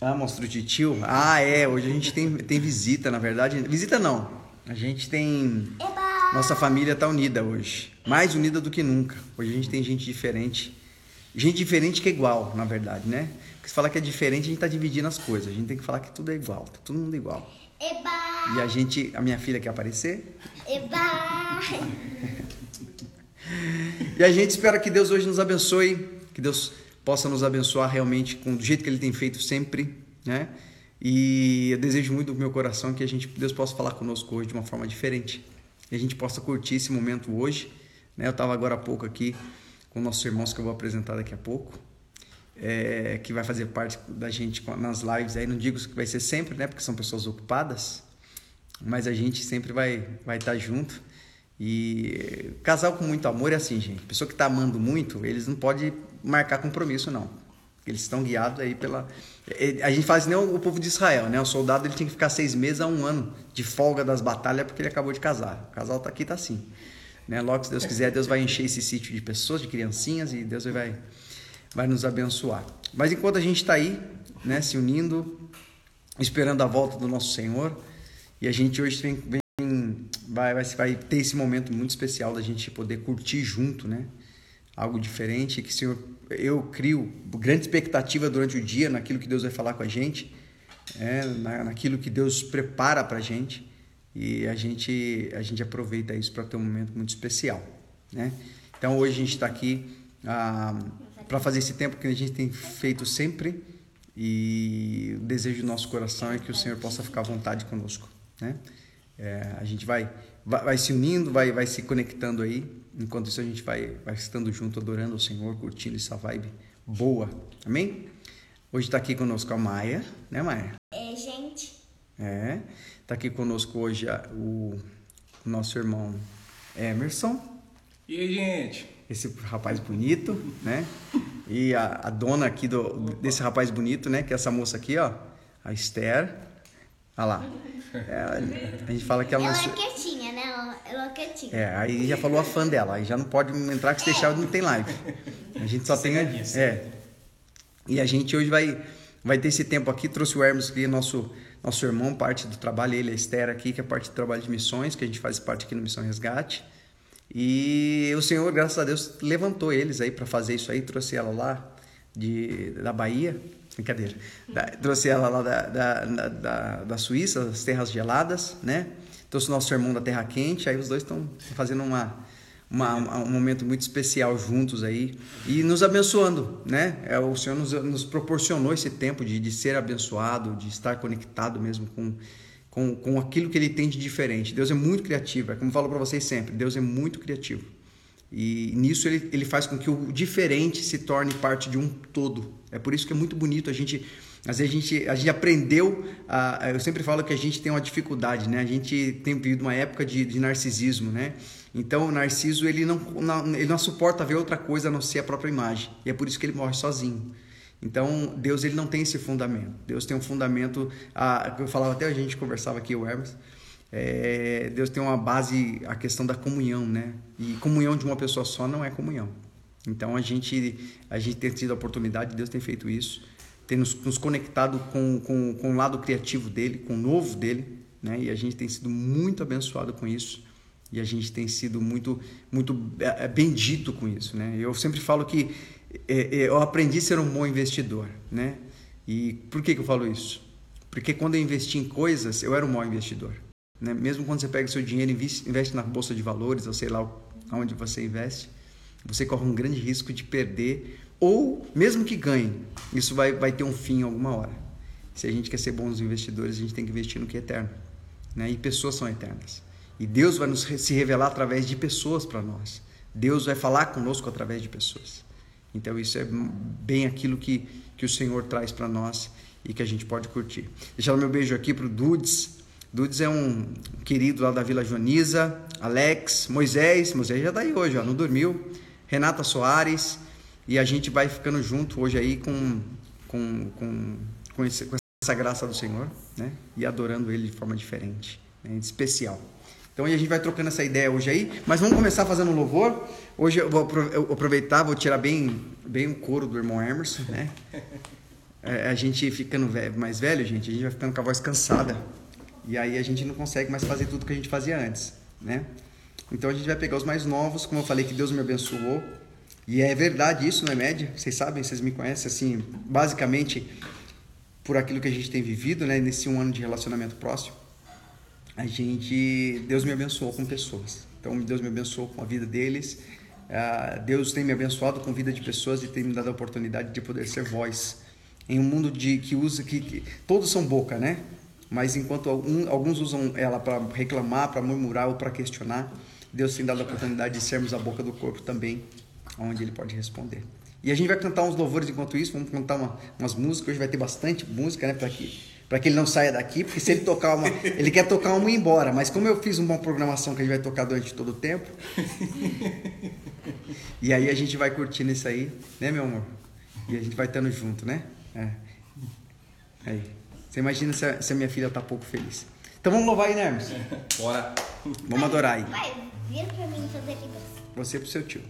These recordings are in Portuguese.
Ah, monstro de tio? Ah, é. Hoje a gente tem, tem visita, na verdade. Visita não. A gente tem. Eba! Nossa família tá unida hoje. Mais unida do que nunca. Hoje a gente tem gente diferente. Gente diferente que é igual, na verdade, né? Porque se falar que é diferente, a gente tá dividindo as coisas. A gente tem que falar que tudo é igual. Tá todo mundo igual. Eba! E a gente. A minha filha quer aparecer. Eba! E a gente espera que Deus hoje nos abençoe, que Deus possa nos abençoar realmente com do jeito que Ele tem feito sempre, né? E eu desejo muito do meu coração que a gente Deus possa falar conosco hoje de uma forma diferente, e a gente possa curtir esse momento hoje, né? Eu estava agora há pouco aqui com nossos irmãos que eu vou apresentar daqui a pouco, é, que vai fazer parte da gente nas lives. Aí não digo que vai ser sempre, né? Porque são pessoas ocupadas, mas a gente sempre vai vai estar junto. E casal com muito amor é assim, gente. Pessoa que está amando muito, eles não podem marcar compromisso, não. Eles estão guiados aí pela. é, A gente faz nem o povo de Israel, né? O soldado ele tinha que ficar seis meses a um ano de folga das batalhas porque ele acabou de casar. O casal tá aqui, tá assim. Né? Logo, se Deus quiser, Deus vai encher esse sítio de pessoas, de criancinhas, e Deus vai, vai nos abençoar. Mas enquanto a gente está aí, né, se unindo, esperando a volta do nosso Senhor, e a gente hoje vem, vem vai, vai, vai ter esse momento muito especial da gente poder curtir junto, né? Algo diferente que, Senhor, eu crio grande expectativa durante o dia naquilo que Deus vai falar com a gente, é, na, naquilo que Deus prepara para a gente e a gente a gente aproveita isso para ter um momento muito especial, né? Então hoje a gente está aqui para fazer esse tempo que a gente tem feito sempre e o desejo do nosso coração é que o Senhor possa ficar à vontade conosco, né? É, a gente vai, vai, vai se unindo, vai, vai se conectando aí. Enquanto isso, a gente vai, vai estando junto, adorando o Senhor, curtindo essa vibe boa. Amém? Hoje está aqui conosco a Maia, né, Maia? É, gente. É. Está aqui conosco hoje a- o, o nosso irmão Emerson, E aí, gente? esse rapaz bonito, né? E a, a dona aqui do, desse rapaz bonito, né? Que é essa moça aqui, ó, a Esther. Olha lá. É, a gente fala que ela Ela nasceu- é? Ela, é quietinha. É, aí já falou a fã dela, aí já não pode entrar que se deixar não tem live. A gente só tem a, é. E a gente hoje vai vai ter esse tempo aqui, trouxe o Hermes aqui, nosso nosso irmão, parte do trabalho, ele, a Esther aqui, que é parte do trabalho de missões, que a gente faz parte aqui no Missão Resgate. E o Senhor, graças a Deus, levantou eles aí para fazer isso aí, trouxe ela lá de, da Bahia, brincadeira, Da- trouxe ela lá da, da, da, da, da Suíça, das terras geladas, né? Trouxe o nosso irmão da Terra Quente, aí os dois estão fazendo uma, uma- um momento muito especial juntos aí e nos abençoando, né? É, o Senhor nos, nos proporcionou esse tempo de, de ser abençoado, de estar conectado mesmo com, com, com aquilo que ele tem de diferente. Deus é muito criativo, é como eu falo para vocês sempre, Deus é muito criativo. E nisso ele, ele faz com que o diferente se torne parte de um todo. É por isso que é muito bonito a gente. Vezes a gente, a gente aprendeu. A, eu sempre falo que a gente tem uma dificuldade, né? A gente tem vivido uma época de, de narcisismo, né? Então o narciso ele não, não, ele não suporta ver outra coisa a não ser a própria imagem. E é por isso que ele morre sozinho. Então Deus ele não tem esse fundamento. Deus tem um fundamento. A, eu falava até a gente conversava aqui o Hermes. É, Deus tem uma base, a questão da comunhão, né? E comunhão de uma pessoa só não é comunhão. Então a gente, a gente tem tido a oportunidade, Deus tem feito isso, tem nos, nos conectado com, com, com o lado criativo dele, com o novo dele, né? E a gente tem sido muito abençoado com isso. E a gente tem sido muito, muito é, é, bendito com isso, né? Eu sempre falo que é, eu aprendi a ser um bom investidor, né? E por que, que eu falo isso? Porque quando eu investi em coisas, eu era um mau investidor. Né? Mesmo quando você pega seu dinheiro e investe na bolsa de valores, ou sei lá onde você investe, você corre um grande risco de perder, ou mesmo que ganhe, isso vai, vai ter um fim alguma hora. Se a gente quer ser bons investidores, a gente tem que investir no que é eterno. Né? E pessoas são eternas. E Deus vai nos se revelar através de pessoas para nós. Deus vai falar conosco através de pessoas. Então isso é bem aquilo que, que o Senhor traz para nós e que a gente pode curtir. Deixar o meu beijo aqui para o Dudes. Dudes é um querido lá da Vila Joaniza. Alex, Moisés. Moisés já está aí hoje, ó, não dormiu. Renata Soares. E a gente vai ficando junto hoje aí com, com, com, com, esse, com essa graça do Senhor, né? E adorando Ele de forma diferente, né? especial. Então a gente vai trocando essa ideia hoje aí, mas vamos começar fazendo um louvor. Hoje eu vou aproveitar, vou tirar bem, bem o couro do irmão Emerson, né? é, a gente ficando ve- mais velho, gente, a gente vai ficando com a voz cansada. E aí a gente não consegue mais fazer tudo que a gente fazia antes, né? Então a gente vai pegar os mais novos, como eu falei que Deus me abençoou. E é verdade isso, não é média? Vocês sabem, vocês me conhecem assim, basicamente por aquilo que a gente tem vivido, né, nesse um ano de relacionamento próximo. A gente, Deus me abençoou com pessoas. Então Deus me abençoou com a vida deles. Ah, Deus tem me abençoado com a vida de pessoas e tem me dado a oportunidade de poder ser voz em um mundo de que usa que, que todos são boca, né? Mas enquanto algum- alguns usam ela para reclamar, para murmurar ou para questionar, Deus tem dado a oportunidade de sermos a boca do corpo também, onde Ele pode responder. E a gente vai cantar uns louvores enquanto isso, vamos cantar uma- umas músicas. Hoje vai ter bastante música, né? Para que, para que ele não saia daqui, porque se ele tocar uma. Ele quer tocar uma e ir embora, mas como eu fiz uma boa programação que a gente vai tocar durante todo o tempo. e aí a gente vai curtindo isso aí, né, meu amor? E a gente vai estando junto, né? É. Aí. Você imagina se a, se a minha filha tá pouco feliz. Então vamos louvar aí, né, Hermes? Bora. Vamos adorar aí. Vai, vira pra mim fazer libras. Você pro seu tio.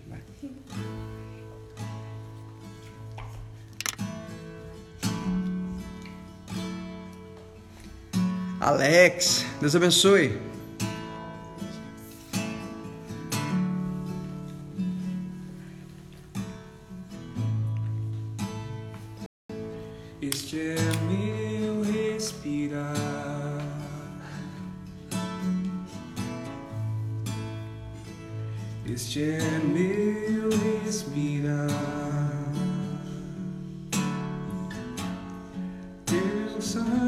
Alex, Deus abençoe. Este é meu respirar. Este é meu respirar. Santo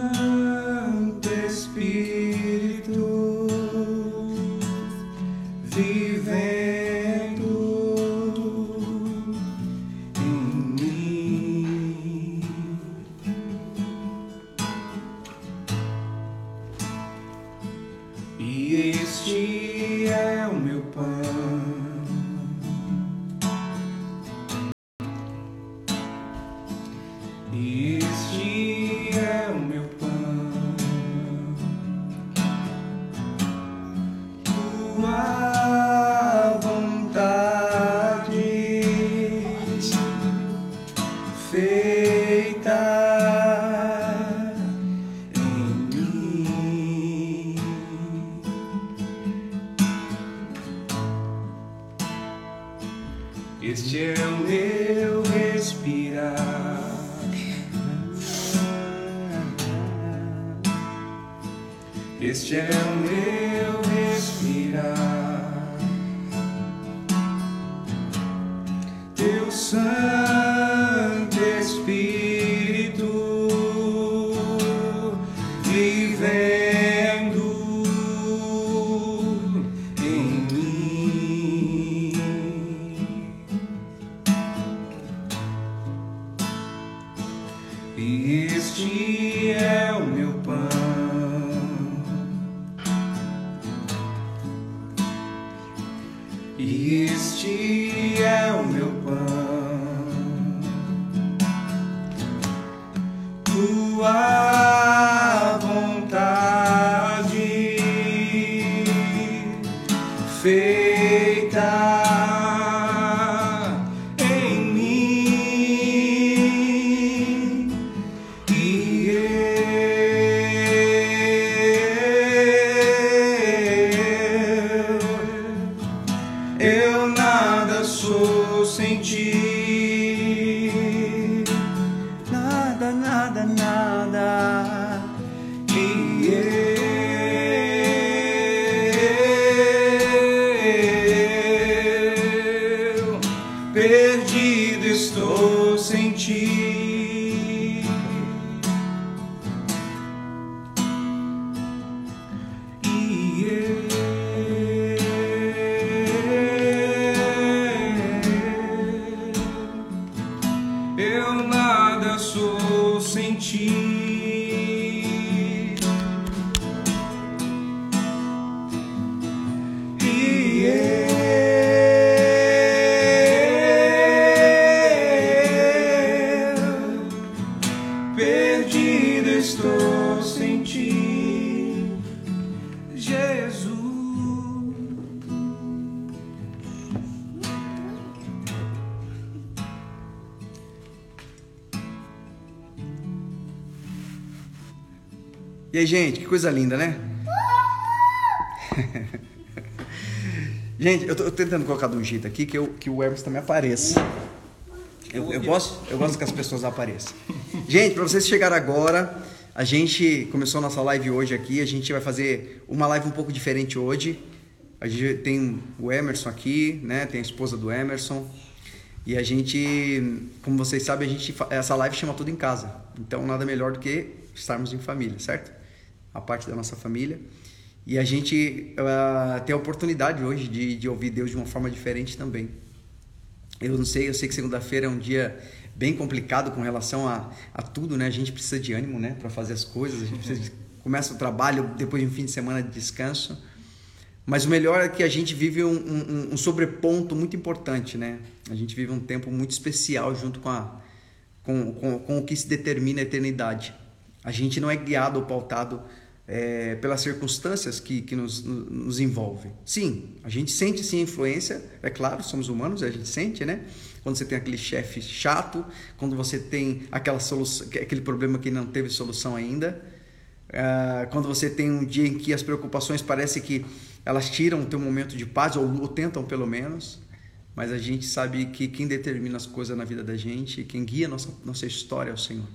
feita coisa linda, né? gente, eu tô, tentando colocar de um jeito aqui que, eu, que o Hermes também apareça. Eu, eu, gosto, eu gosto que as pessoas apareçam. Gente, para vocês chegarem agora, a gente começou nossa live hoje aqui. A gente vai fazer uma live um pouco diferente hoje. A gente tem o Emerson aqui, né? Tem a esposa do Emerson. E a gente, como vocês sabem, a gente essa live chama tudo em casa. Então nada melhor do que estarmos em família, certo? A parte da nossa família. E a gente uh, tem a oportunidade hoje de, de ouvir Deus de uma forma diferente também. Eu não sei, eu sei que segunda-feira é um dia bem complicado com relação a, a tudo, né? A gente precisa de ânimo, né, para fazer as coisas. A gente precisa, começa o trabalho depois de um fim de semana de descanso. Mas o melhor é que a gente vive um, um, um, sobreponto muito importante, né? A gente vive um tempo muito especial junto com, a, com, com, com o que se determina a eternidade. A gente não é guiado ou pautado é, pelas circunstâncias que, que nos, nos envolvem. Sim, a gente sente sim a influência, é claro, somos humanos, a gente sente, né? Quando você tem aquele chefe chato, quando você tem aquela solução, aquele problema que não teve solução ainda, uh, quando você tem um dia em que as preocupações parece que elas tiram o teu momento de paz, ou, ou tentam pelo menos, mas a gente sabe que quem determina as coisas na vida da gente, quem guia nossa, nossa história é o Senhor.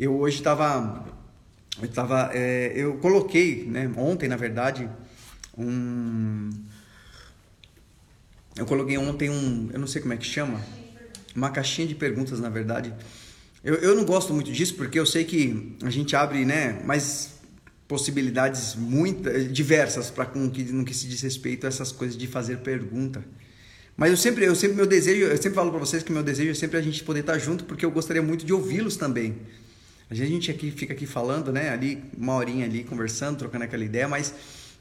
Eu hoje estava eu tava, é, eu coloquei, né, ontem na verdade, um, eu coloquei ontem um, eu não sei como é que chama, uma caixinha de perguntas na verdade. Eu, eu não gosto muito disso porque eu sei que a gente abre, né, mais possibilidades muitas, diversas para com que no que se diz respeito a essas coisas de fazer pergunta. Mas eu sempre, eu sempre meu desejo, eu sempre falo para vocês que meu desejo é sempre a gente poder estar junto porque eu gostaria muito de ouvi-los também. A gente aqui fica aqui falando, né? Ali, uma horinha ali, conversando, trocando aquela ideia, mas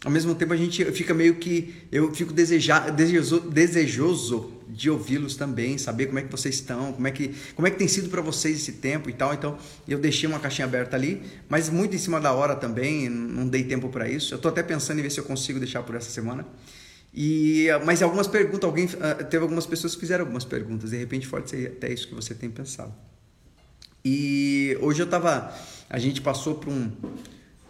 ao mesmo tempo a gente fica meio que. Eu fico desejar, desejoso, desejoso de ouvi-los também, saber como é que vocês estão, como é que, como é que tem sido para vocês esse tempo e tal. Então eu deixei uma caixinha aberta ali, mas muito em cima da hora também, não dei tempo para isso. Eu estou até pensando em ver se eu consigo deixar por essa semana. E, mas algumas perguntas, alguém ah, teve algumas pessoas que fizeram algumas perguntas, de repente pode ser até isso que você tem pensado. E hoje eu tava. A gente passou por um,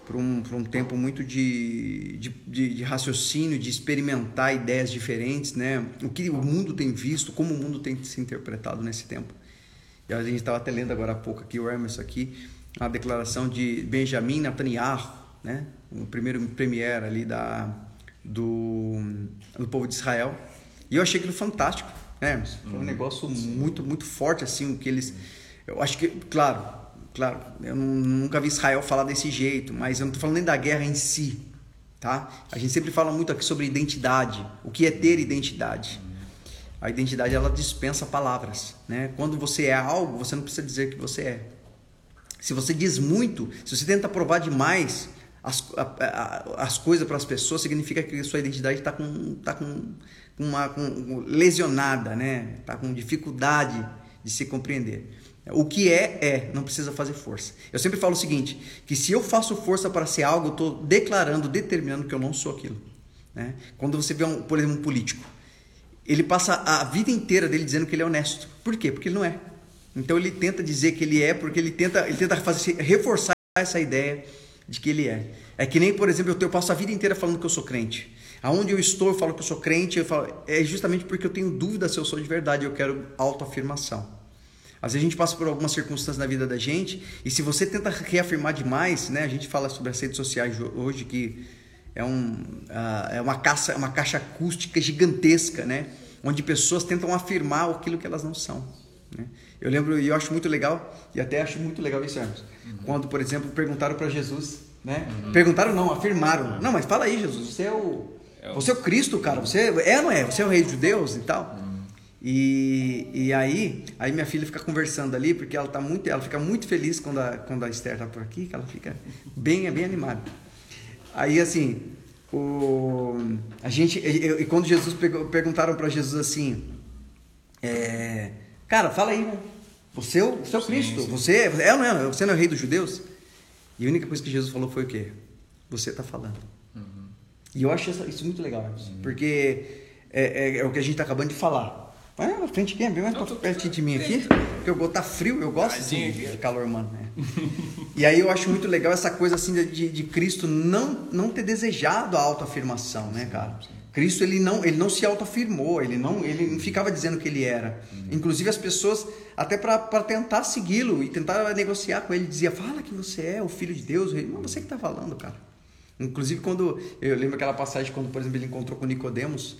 por um, por um tempo muito de, de, de, de, raciocínio, de experimentar ideias diferentes, né? O que o mundo tem visto, como o mundo tem se interpretado nesse tempo. E a gente estava até lendo agora há pouco aqui, o Hermes aqui, a declaração de Benjamin Netanyahu, né? O primeiro premier ali da, do, do povo de Israel. E eu achei aquilo fantástico, né? Foi um uhum. negócio muito, muito forte, assim, o que eles eu acho que, claro, claro, eu nunca vi Israel falar desse jeito, mas eu não estou falando nem da guerra em si, tá? A gente sempre fala muito aqui sobre identidade, o que é ter identidade. A identidade ela dispensa palavras, né? Quando você é algo, você não precisa dizer que você é. Se você diz muito, se você tenta provar demais as, as coisas para as pessoas, significa que sua identidade está com, tá com, uma, com lesionada, né? Está com dificuldade de se compreender. O que é, é, não precisa fazer força. Eu sempre falo o seguinte: que se eu faço força para ser algo, eu estou declarando, determinando que eu não sou aquilo. Né? Quando você vê, um, por exemplo, um político, ele passa a vida inteira dele dizendo que ele é honesto. Por quê? Porque ele não é. Então ele tenta dizer que ele é, porque ele tenta, ele tenta fazer, reforçar essa ideia de que ele é. É que nem, por exemplo, eu, passo a vida inteira falando que eu sou crente. Aonde eu estou, eu falo que eu sou crente, eu falo, é justamente porque eu tenho dúvida se eu sou de verdade, eu quero autoafirmação. Às vezes a gente passa por algumas circunstâncias na vida da gente e se você tenta reafirmar demais, né? A gente fala sobre as redes sociais hoje que é, um, uh, é uma, caixa, uma caixa acústica gigantesca, né? Onde pessoas tentam afirmar aquilo que elas não são. Né? Eu lembro e eu acho muito legal e até acho muito legal isso, Hermes. Uhum. Quando, por exemplo, perguntaram para Jesus, né? Uhum. Perguntaram não, afirmaram. Não, mas fala aí, Jesus, você é o, é o... você é o Cristo, cara. Você é, não é? Você é o Rei dos Judeus e tal. E, e aí, aí minha filha fica conversando ali, porque ela tá muito, ela fica muito feliz quando a, quando a Esther tá por aqui, que ela fica bem, bem animada. Aí assim, o, a gente, e, e quando Jesus pegou, perguntaram para Jesus assim, é, cara, fala aí, né? Você é o, você é o Cristo, sim, sim. você é, é, não é, você não é o rei dos judeus? E a única coisa que Jesus falou foi o quê? Você está falando. Uhum. E eu acho isso muito legal, uhum. porque é, é, é, o que a gente está acabando de falar. Vai na frente aqui, vem mais pra perto de mim aqui. Porque eu tá frio, eu gosto assim, de calor, mano. né? E aí eu acho muito legal essa coisa assim de, de, de Cristo não, não ter desejado a autoafirmação, né, cara? Cristo ele não, ele não se autoafirmou, ele não, ele não ficava dizendo que ele era. Inclusive as pessoas, até para tentar segui-lo e tentar negociar com ele, dizia: Fala que você é o filho de Deus. Ele, não, você que tá falando, cara. Inclusive quando eu lembro aquela passagem quando, por exemplo, ele encontrou com Nicodemos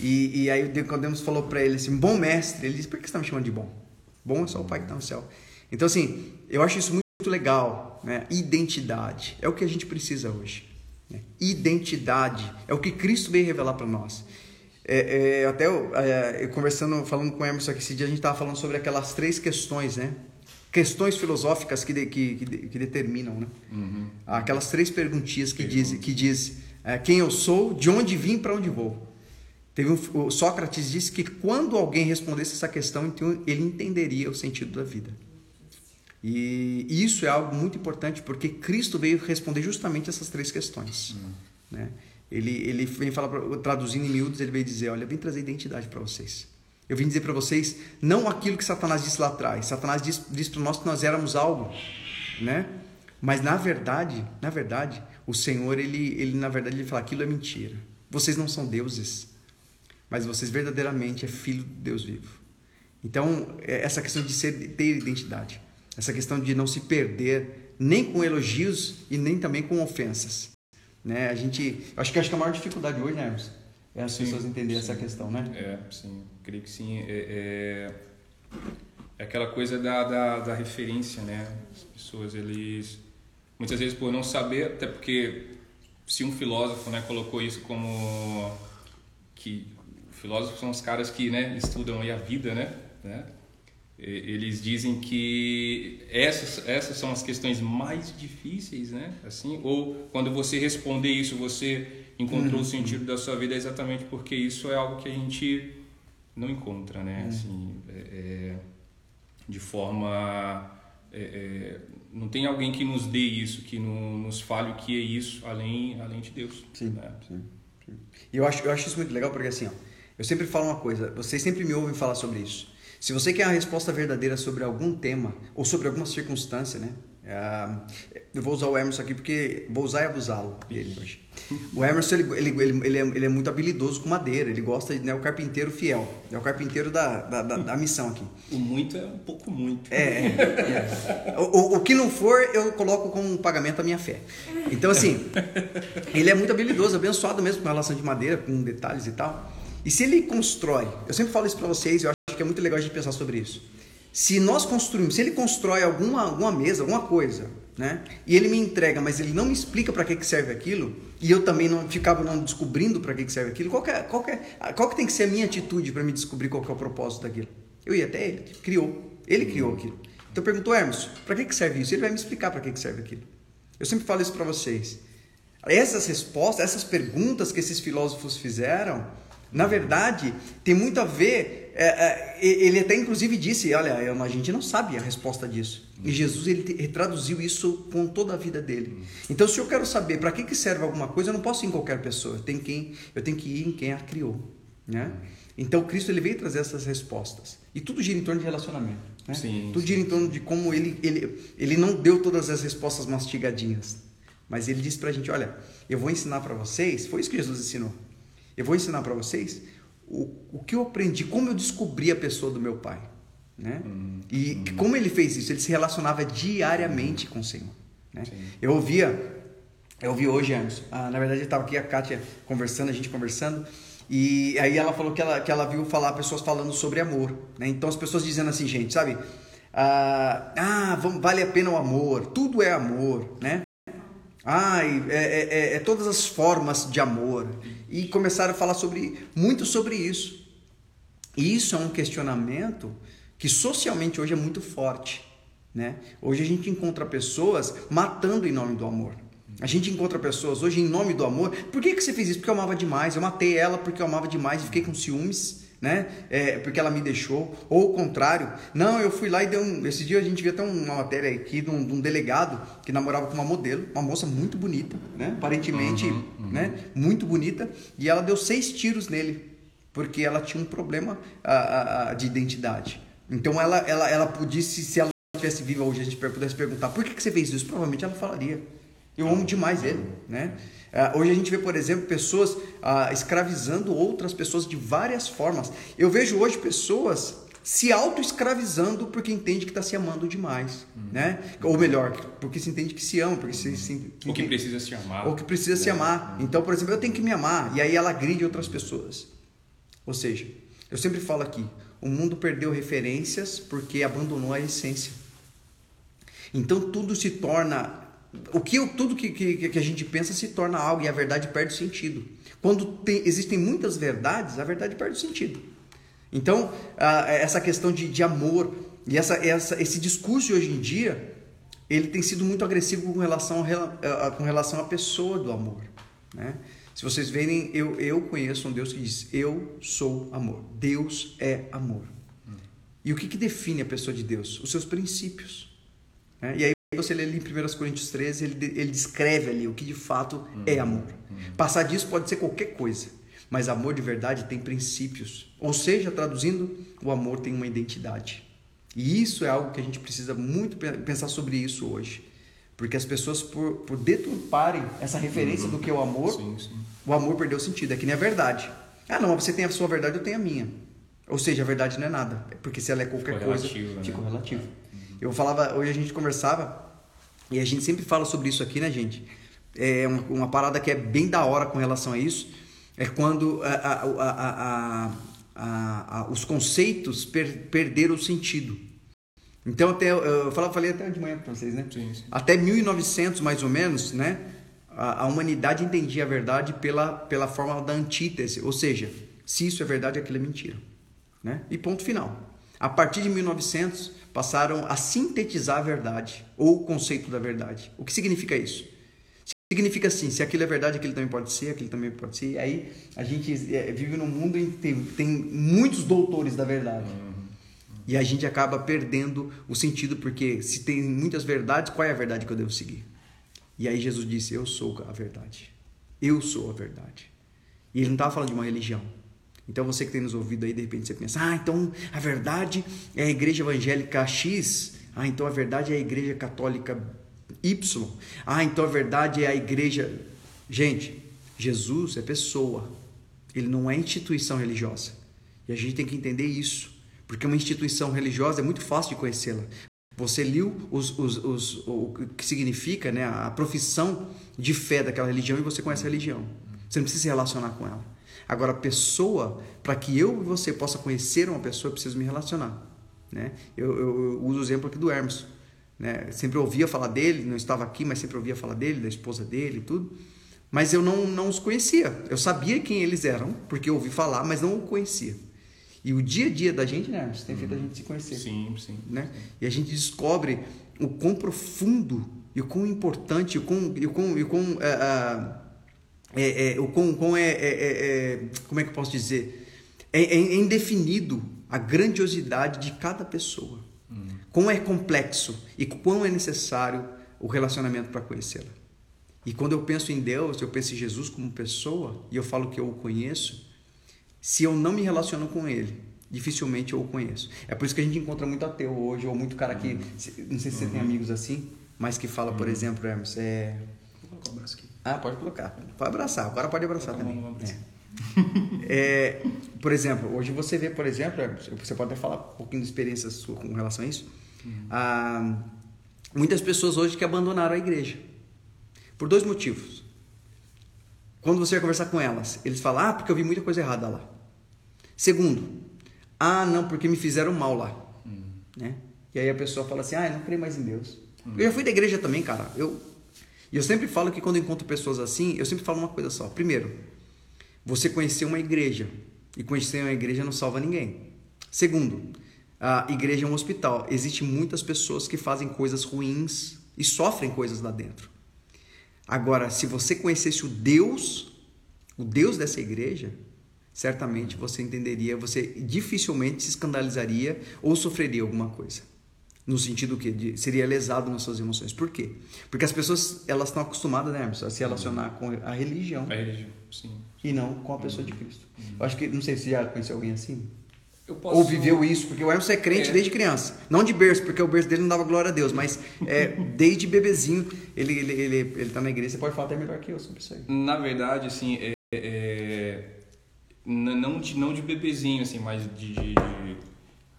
e, e aí o Nicodemos falou para ele assim: "Bom mestre". Ele disse: "Por que você está me chamando de bom? Bom é só o Pai que está no céu". Então assim, eu acho isso muito, muito legal, né? Identidade é o que a gente precisa hoje. né? Identidade é o que Cristo veio revelar para nós. É, é, até eu, é, eu conversando, falando com o Emerson aqui esse dia, a gente estava falando sobre aquelas três questões, né? Questões filosóficas que, de- que, que, que determinam, né? Aquelas três perguntinhas que diz, que diz é, quem eu sou, de onde vim, para onde vou. Teve um, Sócrates disse que quando alguém respondesse essa questão, então ele entenderia o sentido da vida. E isso é algo muito importante porque Cristo veio responder justamente essas três questões. Né? Ele, ele vem falar, traduzindo em miúdos, ele veio dizer: Olha, eu vim trazer identidade para vocês. Eu vim dizer para vocês não aquilo que Satanás disse lá atrás. Satanás disse, disse para nós que nós éramos algo, né? Mas na verdade, na verdade, o Senhor ele, ele na verdade ele fala aquilo é mentira. Vocês não são deuses, mas vocês verdadeiramente é filho do Deus vivo. Então, é essa questão de ser, ter identidade, essa questão de não se perder nem com elogios e nem também com ofensas. Né? A gente, acho que acho que a maior dificuldade hoje, né, Emerson? É as Sim, pessoas entenderem sim. essa questão, né? É, sim, creio que sim. É, é, é aquela coisa da, da, da referência, né? As pessoas, eles. Muitas vezes por não saber, até porque se um filósofo né, colocou isso como. que filósofos são os caras que né, estudam aí a vida, né? né? Eles dizem que essas, essas são as questões mais difíceis, né? Assim, ou quando você responder isso, você encontrou o sentido da sua vida, exatamente porque isso é algo que a gente não encontra, né? Assim, é, é, de forma é, é, não tem alguém que nos dê isso, que no- nos fale o que é isso, além além de Deus. Sim, né? sim, sim. E eu acho, eu acho isso muito legal porque assim, ó, eu sempre falo uma coisa, vocês sempre me ouvem falar sobre isso. Se você quer a resposta verdadeira sobre algum tema ou sobre alguma circunstância, né? Ah, eu vou usar o Emerson aqui porque vou usar e abusá-lo dele hoje. O Emerson ele, ele, ele, é, ele é muito habilidoso com madeira, ele gosta, de né, o carpinteiro fiel, é o carpinteiro da, da, da, da missão aqui. O muito é um pouco muito. É, é, é. O, o- o que não for, eu coloco como pagamento a minha fé. Então, assim, ele é muito habilidoso, abençoado mesmo com relação de madeira, com detalhes e tal. E se ele constrói, eu sempre falo isso para vocês, eu acho que é muito legal a gente pensar sobre isso. Se nós construímos, se ele constrói alguma, alguma mesa, alguma coisa, né? E ele me entrega, mas ele não me explica para que, que serve aquilo, e eu também não ficava não descobrindo para que, que serve aquilo, qual que, é, qual, que é, qual que tem que ser a minha atitude para me descobrir qual que é o propósito daquilo? Eu ia até ele, que criou. Ele criou aquilo. Então eu pergunto, Hermes, para que, que serve isso? Ele vai me explicar para que, que serve aquilo. Eu sempre falo isso para vocês. Essas respostas, essas perguntas que esses filósofos fizeram, na verdade, tem muito a ver. É, é, ele até inclusive disse: olha, eu- a gente não sabe a resposta disso. E Jesus ele, ele traduziu isso com toda a vida dele. Então, se eu quero saber para que, que serve alguma coisa, eu não posso ir em qualquer pessoa. Eu tenho, quem, eu tenho que ir em quem a criou. Né? Então, Cristo ele veio trazer essas respostas. E tudo gira em torno de relacionamento. Né? Sim, tudo sim. gira em torno de como ele, ele, ele não deu todas as respostas mastigadinhas. Mas ele disse pra gente: olha, eu vou ensinar para vocês. Foi isso que Jesus ensinou. Eu vou ensinar para vocês o, o que eu aprendi, como eu descobri a pessoa do meu pai. Né? E como ele fez isso? Ele se relacionava diariamente com o Senhor. Né? Eu ouvia, eu ouvi hoje, Emerson, ah, na verdade estava aqui a Kátia conversando, a gente conversando, e aí ela falou que ela, que ela viu falar pessoas falando sobre amor. Né? Então as pessoas dizendo assim, gente, sabe? Ah, ah, vamos, vale a pena o amor, tudo é amor, né? Ai, é, é- é- é todas as formas de amor. E começaram a falar sobre muito sobre isso. E isso é um questionamento que socialmente hoje é muito forte. Né? Hoje a gente encontra pessoas matando em nome do amor. A gente encontra pessoas hoje em nome do amor. Por que, que você fez isso? Porque eu amava demais. Eu matei ela porque eu amava demais e fiquei com ciúmes. Né? É, porque ela me deixou, ou o contrário, não, eu fui lá e dei um. Esse dia a gente viu até uma matéria aqui de um, de um delegado que namorava com uma modelo, uma moça muito bonita, né? Aparentemente, né? Muito bonita, e ela deu seis tiros nele porque ela tinha um problema a, a, de identidade. Então ela, ela, ela podia, se ela estivesse viva hoje, a gente pudesse perguntar por que, que você fez isso, provavelmente ela falaria. Eu amo demais ele, né? Uh, hoje a gente vê, por exemplo, pessoas uh, escravizando outras pessoas de várias formas. Eu vejo hoje pessoas se auto-escravizando porque entende que está se amando demais, uhum. né? Ou melhor, porque se entende que se ama, porque se, se ou que precisa se amar, ou que precisa se amar. Então, por exemplo, eu tenho que me amar e aí ela agride outras pessoas. Ou seja, eu sempre falo aqui, o mundo perdeu referências porque abandonou a essência. Então tudo se torna o que tudo que, que, que, a gente pensa se torna algo e a verdade perde o sentido. Quando tem, existem muitas verdades, a verdade perde o sentido. Então, essa questão de, de amor e essa, essa, esse discurso de hoje em dia, ele tem sido muito agressivo com relação, a, com relação à pessoa do amor. Né? Se vocês verem, eu, eu conheço um Deus que diz: Eu sou amor. Deus é amor. E o que, que define a pessoa de Deus? Os seus princípios. Né? E aí você lê ali em 1 Coríntios 13, ele, ele descreve ali o que de fato é amor. Passar disso pode ser qualquer coisa. Mas amor de verdade tem princípios. Ou seja, traduzindo, o amor tem uma identidade. E isso é algo que a gente precisa muito pensar sobre isso hoje. Porque as pessoas, por, por deturparem essa referência uhum. do que é o amor, sim, sim. o amor perdeu sentido. É que nem a verdade. Ah, não, você tem a sua verdade, eu tenho a minha. Ou seja, a verdade não é nada. Porque se ela é qualquer ficou coisa, relativo, fica né? relativo. Eu falava, hoje a gente conversava, e a gente sempre fala sobre isso aqui, né, gente? É uma, uma parada que é bem da hora com relação a isso é quando a, a, a, os conceitos per, perderam o sentido. Então, até, eu falei até de manhã para vocês, né? Sim, sim. Até 1900, mais ou menos, né? A, humanidade entendia a verdade pela, pela forma da antítese, ou seja, se isso é verdade, aquilo é mentira. Né? E ponto final. A partir de 1900, passaram a sintetizar a verdade, ou o conceito da verdade. O que significa isso? Significa assim, se aquilo é verdade, aquilo também pode ser, aquilo também pode ser. Aí a gente é, vive num mundo em que tem, tem muitos doutores da verdade. Uhum. E a gente acaba perdendo o sentido, porque se tem muitas verdades, qual é a verdade que eu devo seguir? E aí Jesus disse: Eu sou a verdade. Eu sou a verdade. E ele não estava falando de uma religião. Então você que tem nos ouvido aí, de repente você pensa: Ah, então a verdade é a igreja evangélica X. Ah, então a verdade é a igreja católica Y. Ah, então a verdade é a igreja. Gente, Jesus é pessoa. Ele não é instituição religiosa. E a gente tem que entender isso. Porque uma instituição religiosa é muito fácil de conhecê-la. Você liu os, os, os, o que significa né, a profissão de fé daquela religião e você conhece a religião. Você não precisa se relacionar com ela. Agora, a pessoa, para que eu e você possa conhecer uma pessoa, eu preciso me relacionar. Né? Eu, eu, eu uso o exemplo aqui do Hermes. Né? Sempre ouvia falar dele, não estava aqui, mas sempre ouvia falar dele, da esposa dele e tudo. Mas eu não, não os conhecia. Eu sabia quem eles eram, porque eu ouvi falar, mas não o conhecia. E o dia a dia da gente, né, tem feito a gente se conhecer. Sim, sim. Né? E a gente descobre o quão profundo e o quão importante, o quão, e o quão, e o quão, é, é, é, o quão, quão é, é, como é que eu posso dizer? É, é indefinido a grandiosidade de cada pessoa. Hum. Quão é complexo e quão é necessário o relacionamento para conhecê-la. E quando eu penso em Deus, eu penso em Jesus como pessoa e eu falo que eu o conheço, se eu não me relaciono com Ele, dificilmente eu o conheço. É por isso que a gente encontra muito ateu hoje, ou muito cara que, uhum. não sei se você uhum. tem amigos assim, mas que fala, por uhum. exemplo, Hermes, é... Vou colocar o braço aqui. Ah, pode colocar. Pode abraçar, agora pode abraçar também. É. É, por exemplo, hoje você vê, por exemplo, você pode até falar um pouquinho de experiência sua com relação a isso. Uhum. Ah, muitas pessoas hoje que abandonaram a igreja por dois motivos. Quando você vai conversar com elas, eles falam: Ah, porque eu vi muita coisa errada lá. Segundo, ah, não, porque me fizeram mal lá. Uhum. Né? E aí a pessoa fala assim: Ah, eu não creio mais em Deus. Uhum. Eu já fui da igreja também, cara. Eu, e eu sempre falo que quando encontro pessoas assim, eu sempre falo uma coisa só. Primeiro, você conhecer uma igreja. E conhecer uma igreja não salva ninguém. Segundo, a igreja é um hospital. Existem muitas pessoas que fazem coisas ruins e sofrem coisas lá dentro. Agora, se você conhecesse o Deus, o Deus dessa igreja, certamente você entenderia, você dificilmente se escandalizaria ou sofreria alguma coisa. No sentido que de, seria lesado nas suas emoções. Por quê? Porque as pessoas elas estão acostumadas, né, a se relacionar com a religião. A religião, sim. E não com a pessoa de Cristo. Eu acho que, não sei se já conheceu alguém assim. Posso... Ou viveu isso, porque o Hermes é crente é. desde criança. Não de berço, porque o berço dele não dava glória a Deus, mas é, desde bebezinho ele, ele, ele, ele tá na igreja. Você pode falar até melhor que eu sobre isso aí. Na verdade, assim, é, é, não, de, não de bebezinho, assim, mas de, de,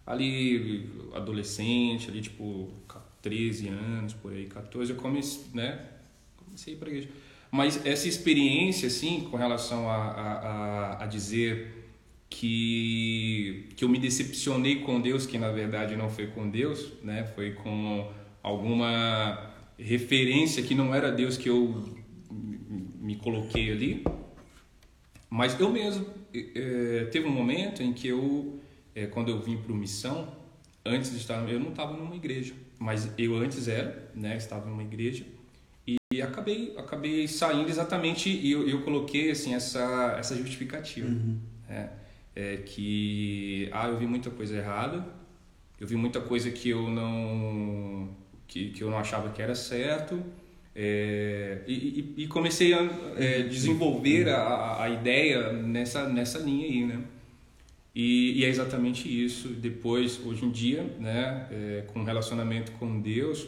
ali adolescente, ali tipo 13 anos, por aí, 14, eu comecei, né, comecei para igreja. Mas essa experiência, assim, com relação a, a, a, dizer que, que eu me decepcionei com Deus, que na verdade não foi com Deus, né, foi com alguma referência que não era Deus que eu me coloquei ali, mas eu mesmo, é, teve um momento em que eu, é, quando eu vim para o Missão, antes de estar, eu não estava numa igreja, mas eu antes era, né, estava numa igreja, e, acabei, acabei saindo exatamente, e eu, eu coloquei, assim, essa, essa justificativa, uhum. né, é, que, ah, eu vi muita coisa errada, eu vi muita coisa que eu não, que, que eu não achava que era certo, é, e, e, comecei a é, desenvolver a, a ideia nessa, nessa linha aí, né? E, e, é exatamente isso. Depois, hoje em dia, né, é, com relacionamento com Deus,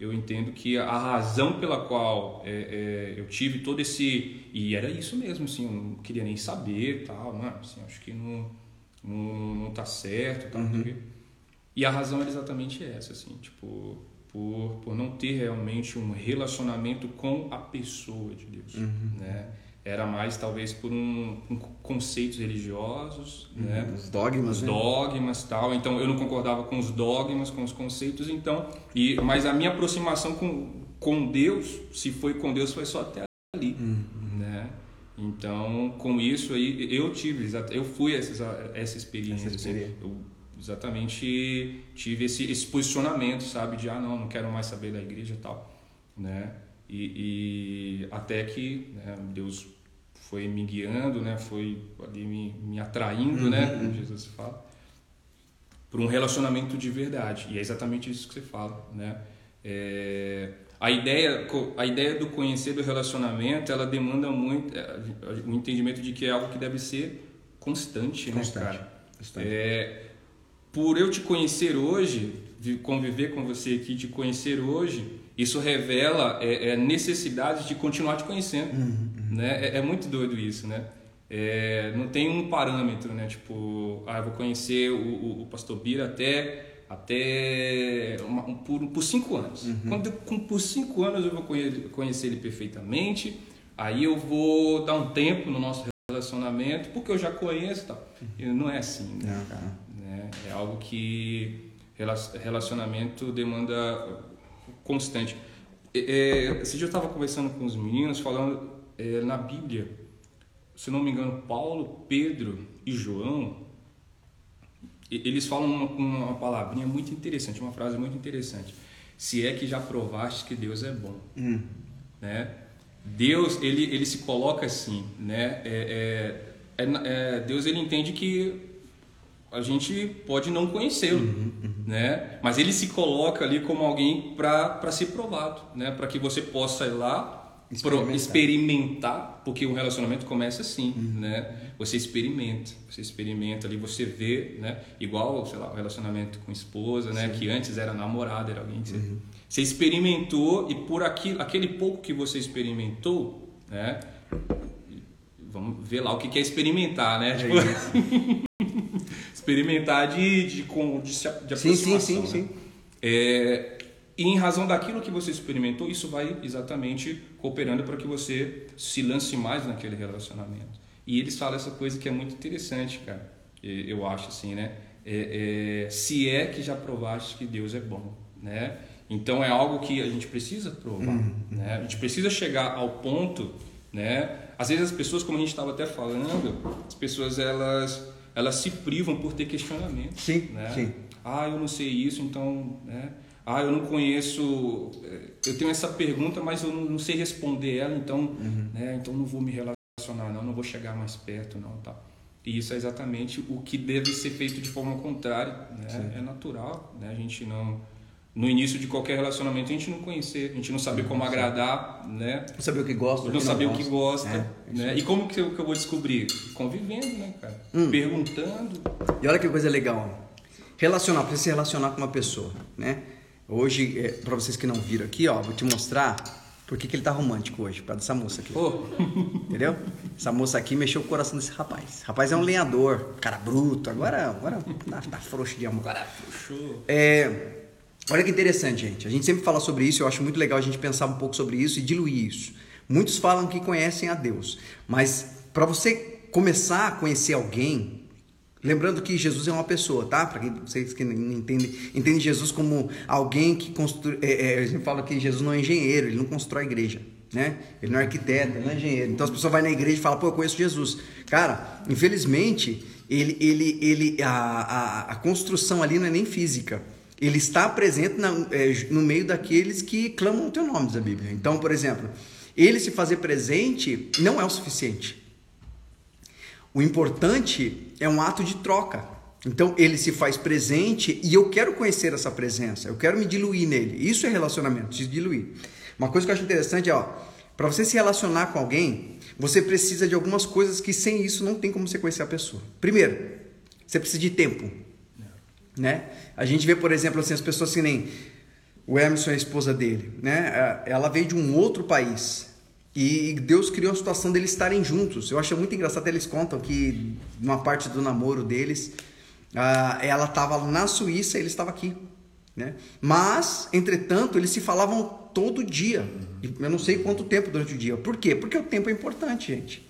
eu entendo que a razão pela qual é, é, eu tive todo esse e era isso mesmo, assim, eu não queria nem saber, tal, né? assim, acho que não não, não tá certo, tal, uhum. e a razão era exatamente essa, assim, tipo por, por não ter realmente um relacionamento com a pessoa de Deus, uhum. né? Era mais talvez por um, um conceitos religiosos, uhum. né? Os dogmas, os né? dogmas, tal. Então eu não concordava com os dogmas, com os conceitos, então e mas a minha aproximação com com Deus, se foi com Deus, foi só até ali, uhum. né? Então, com isso aí, eu tive, eu fui essa, essa experiência. Essa experiência. Assim, eu exatamente tive esse, esse posicionamento, sabe? De, ah, não, não quero mais saber da igreja e tal, né? E, e até que né, Deus foi me guiando, né? Foi ali me, me atraindo, né? uhum. né? Como Jesus fala, para um relacionamento de verdade. E é exatamente isso que você fala, né? É, a ideia a ideia do conhecer do relacionamento ela demanda muito é, o entendimento de que é algo que deve ser constante, constante. né cara constante. É, por eu te conhecer hoje, conviver com você aqui, te conhecer hoje, isso revela é, é necessidade de continuar te conhecendo, uhum, uhum. né? É, é, muito doido isso, né? É, não tem um parâmetro, né? Tipo, ah, eu vou conhecer o, o, o pastor Bira até até uma, um, por, por cinco anos. Uhum. Quando com, por cinco anos eu vou conhecer ele perfeitamente, aí eu vou dar um tempo no nosso relacionamento, porque eu já conheço, tal. Uhum. não é assim, né? Não, né? É algo que relacionamento demanda constante. É, esse dia eu estava conversando com os meninos, falando é, na Bíblia, se não me engano, Paulo, Pedro e João, eles falam uma, uma palavrinha muito interessante, uma frase muito interessante. Se é que já provaste que Deus é bom. Hum. Né? Deus, ele, ele se coloca assim, né? É, é, é, é Deus, ele entende que a gente pode não conhecê-lo, uhum, uhum. né? Mas ele se coloca ali como alguém para ser provado, né? Para que você possa ir lá experimentar. experimentar, porque o relacionamento começa assim, uhum. né? Você experimenta, você experimenta ali, você vê, né? Igual, sei lá, o relacionamento com esposa, né? Sim. Que antes era namorada, era alguém que você, uhum. você experimentou e por aquilo, aquele pouco que você experimentou, né? Vamos ver lá o que é experimentar, né? É tipo... experimentar de, de, de, de aproximação. Sim, sim, sim. Né? sim. É, e em razão daquilo que você experimentou, isso vai exatamente cooperando para que você se lance mais naquele relacionamento. E eles falam essa coisa que é muito interessante, cara. Eu acho assim, né? É, é, se é que já provaste que Deus é bom, né? Então é algo que a gente precisa provar, uhum. né? A gente precisa chegar ao ponto, né? Às vezes as pessoas, como a gente estava até falando, as pessoas elas elas se privam por ter questionamento. Sim, né? sim. Ah, eu não sei isso, então, né? Ah, eu não conheço, eh, eu tenho essa pergunta, mas eu não, sei responder ela, então, uhum. né? Então não vou me relacionar, não, não vou chegar mais perto, não, tá? E isso é exatamente o que deve ser feito de forma contrária, né? É natural, né? A gente não no início de qualquer relacionamento a gente não conhecer, a gente não saber como agradar, né? Não saber o que gosta, não saber o que gosta, É, né? E como que eu, que eu vou descobrir? Convivendo, né, cara? Hum. Perguntando. E olha que coisa legal. Relacionar, você se relacionar com uma pessoa, né? Hoje, é, para vocês que não viram aqui, ó, vou te mostrar por que, que ele tá romântico hoje, por causa dessa moça aqui. Pô, Entendeu? Essa moça aqui mexeu o coração desse rapaz. Rapaz é um lenhador, cara bruto. Agora, agora tá, tá frouxo de amor. cara, puxou. É, olha que interessante, gente. A gente sempre fala sobre isso. Eu acho muito legal a gente pensar um pouco sobre isso e diluir isso. Muitos falam que conhecem a Deus, mas para você começar a conhecer alguém, lembrando que Jesus é uma pessoa, tá? Para vocês que não entendem, entendem Jesus como alguém que construi. É, é, a gente fala que Jesus não é engenheiro, ele não constrói igreja. Né? Ele não é arquiteto, ele não é engenheiro. Então as pessoas vão na igreja e falam, pô, eu conheço Jesus. Cara, infelizmente, ele, ele, ele, a, a, a construção ali não é nem física. Ele está presente na, é, no meio daqueles que clamam o teu nome, diz a Bíblia. Então, por exemplo, ele se fazer presente não é o suficiente. O importante é um ato de troca. Então ele se faz presente e eu quero conhecer essa presença, eu quero me diluir nele. Isso é relacionamento, se diluir. Uma coisa que eu acho interessante é, para você se relacionar com alguém, você precisa de algumas coisas que sem isso não tem como você conhecer a pessoa. Primeiro, você precisa de tempo, né? A gente vê, por exemplo, assim, as pessoas que nem o Emerson, a esposa dele, né? Ela veio de um outro país e Deus criou a situação deles estarem juntos. Eu acho muito engraçado, eles contam que numa parte do namoro deles, ela estava na Suíça e ele estava aqui. Né? Mas, entretanto, eles se falavam todo dia. Eu não sei quanto tempo durante o dia. Por quê? Porque o tempo é importante, gente.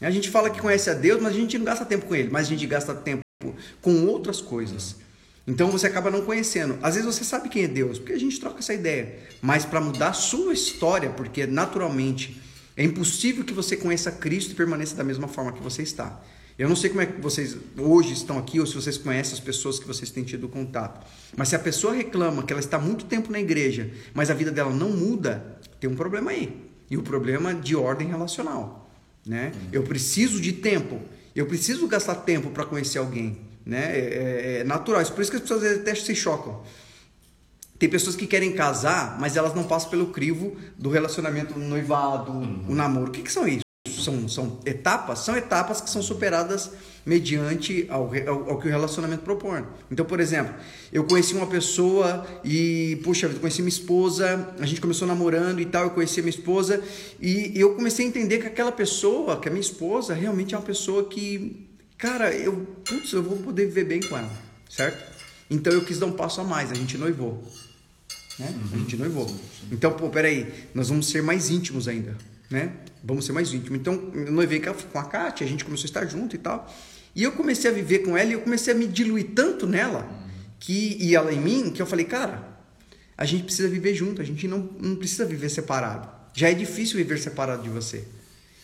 A gente fala que conhece a Deus, mas a gente não gasta tempo com Ele, mas a gente gasta tempo com outras coisas. Então você acaba não conhecendo. Às vezes você sabe quem é Deus, porque a gente troca essa ideia. Mas para mudar a sua história, porque naturalmente é impossível que você conheça Cristo e permaneça da mesma forma que você está. Eu não sei como é que vocês hoje estão aqui ou se vocês conhecem as pessoas que vocês têm tido contato. Mas se a pessoa reclama que ela está muito tempo na igreja, mas a vida dela não muda, tem um problema aí. E o problema de ordem relacional. Né? Eu preciso de tempo. Eu preciso gastar tempo para conhecer alguém. Né? É, é, é natural. Isso por isso que as pessoas até se chocam. Tem pessoas que querem casar, mas elas não passam pelo crivo do relacionamento, do noivado, uhum. o namoro. O que, que são isso? São, são etapas? São etapas que são superadas mediante ao, ao, ao, que o relacionamento propõe. Então, por exemplo, eu conheci uma pessoa e, puxa, eu conheci minha esposa, a gente começou namorando e tal, eu conheci minha esposa e eu comecei a entender que aquela pessoa, que a minha esposa, realmente é uma pessoa que, cara, eu, putz, eu vou poder viver bem com ela, certo? Então eu quis dar um passo a mais, a gente noivou. Né? Uhum. A gente noivou. Então, pô, peraí, nós vamos ser mais íntimos ainda, né? Vamos ser mais íntimos. Então, eu noivei com a Kátia, a gente começou a estar junto e tal. E eu comecei a viver com ela e eu comecei a me diluir tanto nela que e ela em mim que eu falei, cara, a gente precisa viver junto, a gente não, não precisa viver separado. Já é difícil viver separado de você.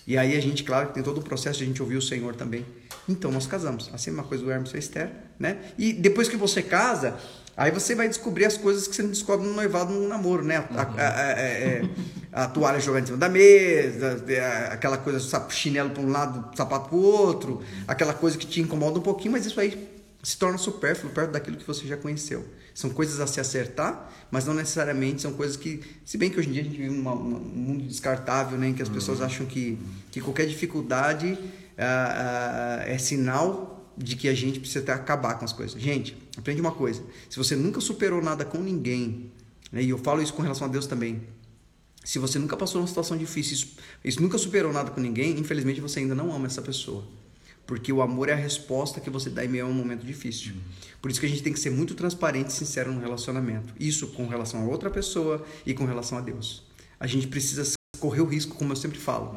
E aí a gente, claro, tem todo o processo de a gente ouvir o Senhor também. Então nós casamos. Assim é uma coisa do Hermes e Esther, né? E depois que você casa, aí você vai descobrir as coisas que você não descobre no noivado, no namoro, né? A, a, a, a, toalha jogando em cima da mesa, aquela coisa, chinelo para um lado, sapato para o outro, aquela coisa que te incomoda um pouquinho, mas isso aí se torna supérfluo perto daquilo que você já conheceu. São coisas a se acertar, mas não necessariamente são coisas que, se bem que hoje em dia a gente vive um mundo descartável, né, em que as pessoas uhum. acham que, que qualquer dificuldade ah, ah, é sinal de que a gente precisa acabar com as coisas. Gente, aprende uma coisa: se você nunca superou nada com ninguém, né, e eu falo isso com relação a Deus também, se você nunca passou uma situação difícil, isso, isso nunca superou nada com ninguém, infelizmente você ainda não ama essa pessoa. Porque o amor é a resposta que você dá em meio a um momento difícil. Uhum. Por isso que a gente tem que ser muito transparente e sincero no relacionamento. Isso com relação a outra pessoa e com relação a Deus. A gente precisa correr o risco, como eu sempre falo.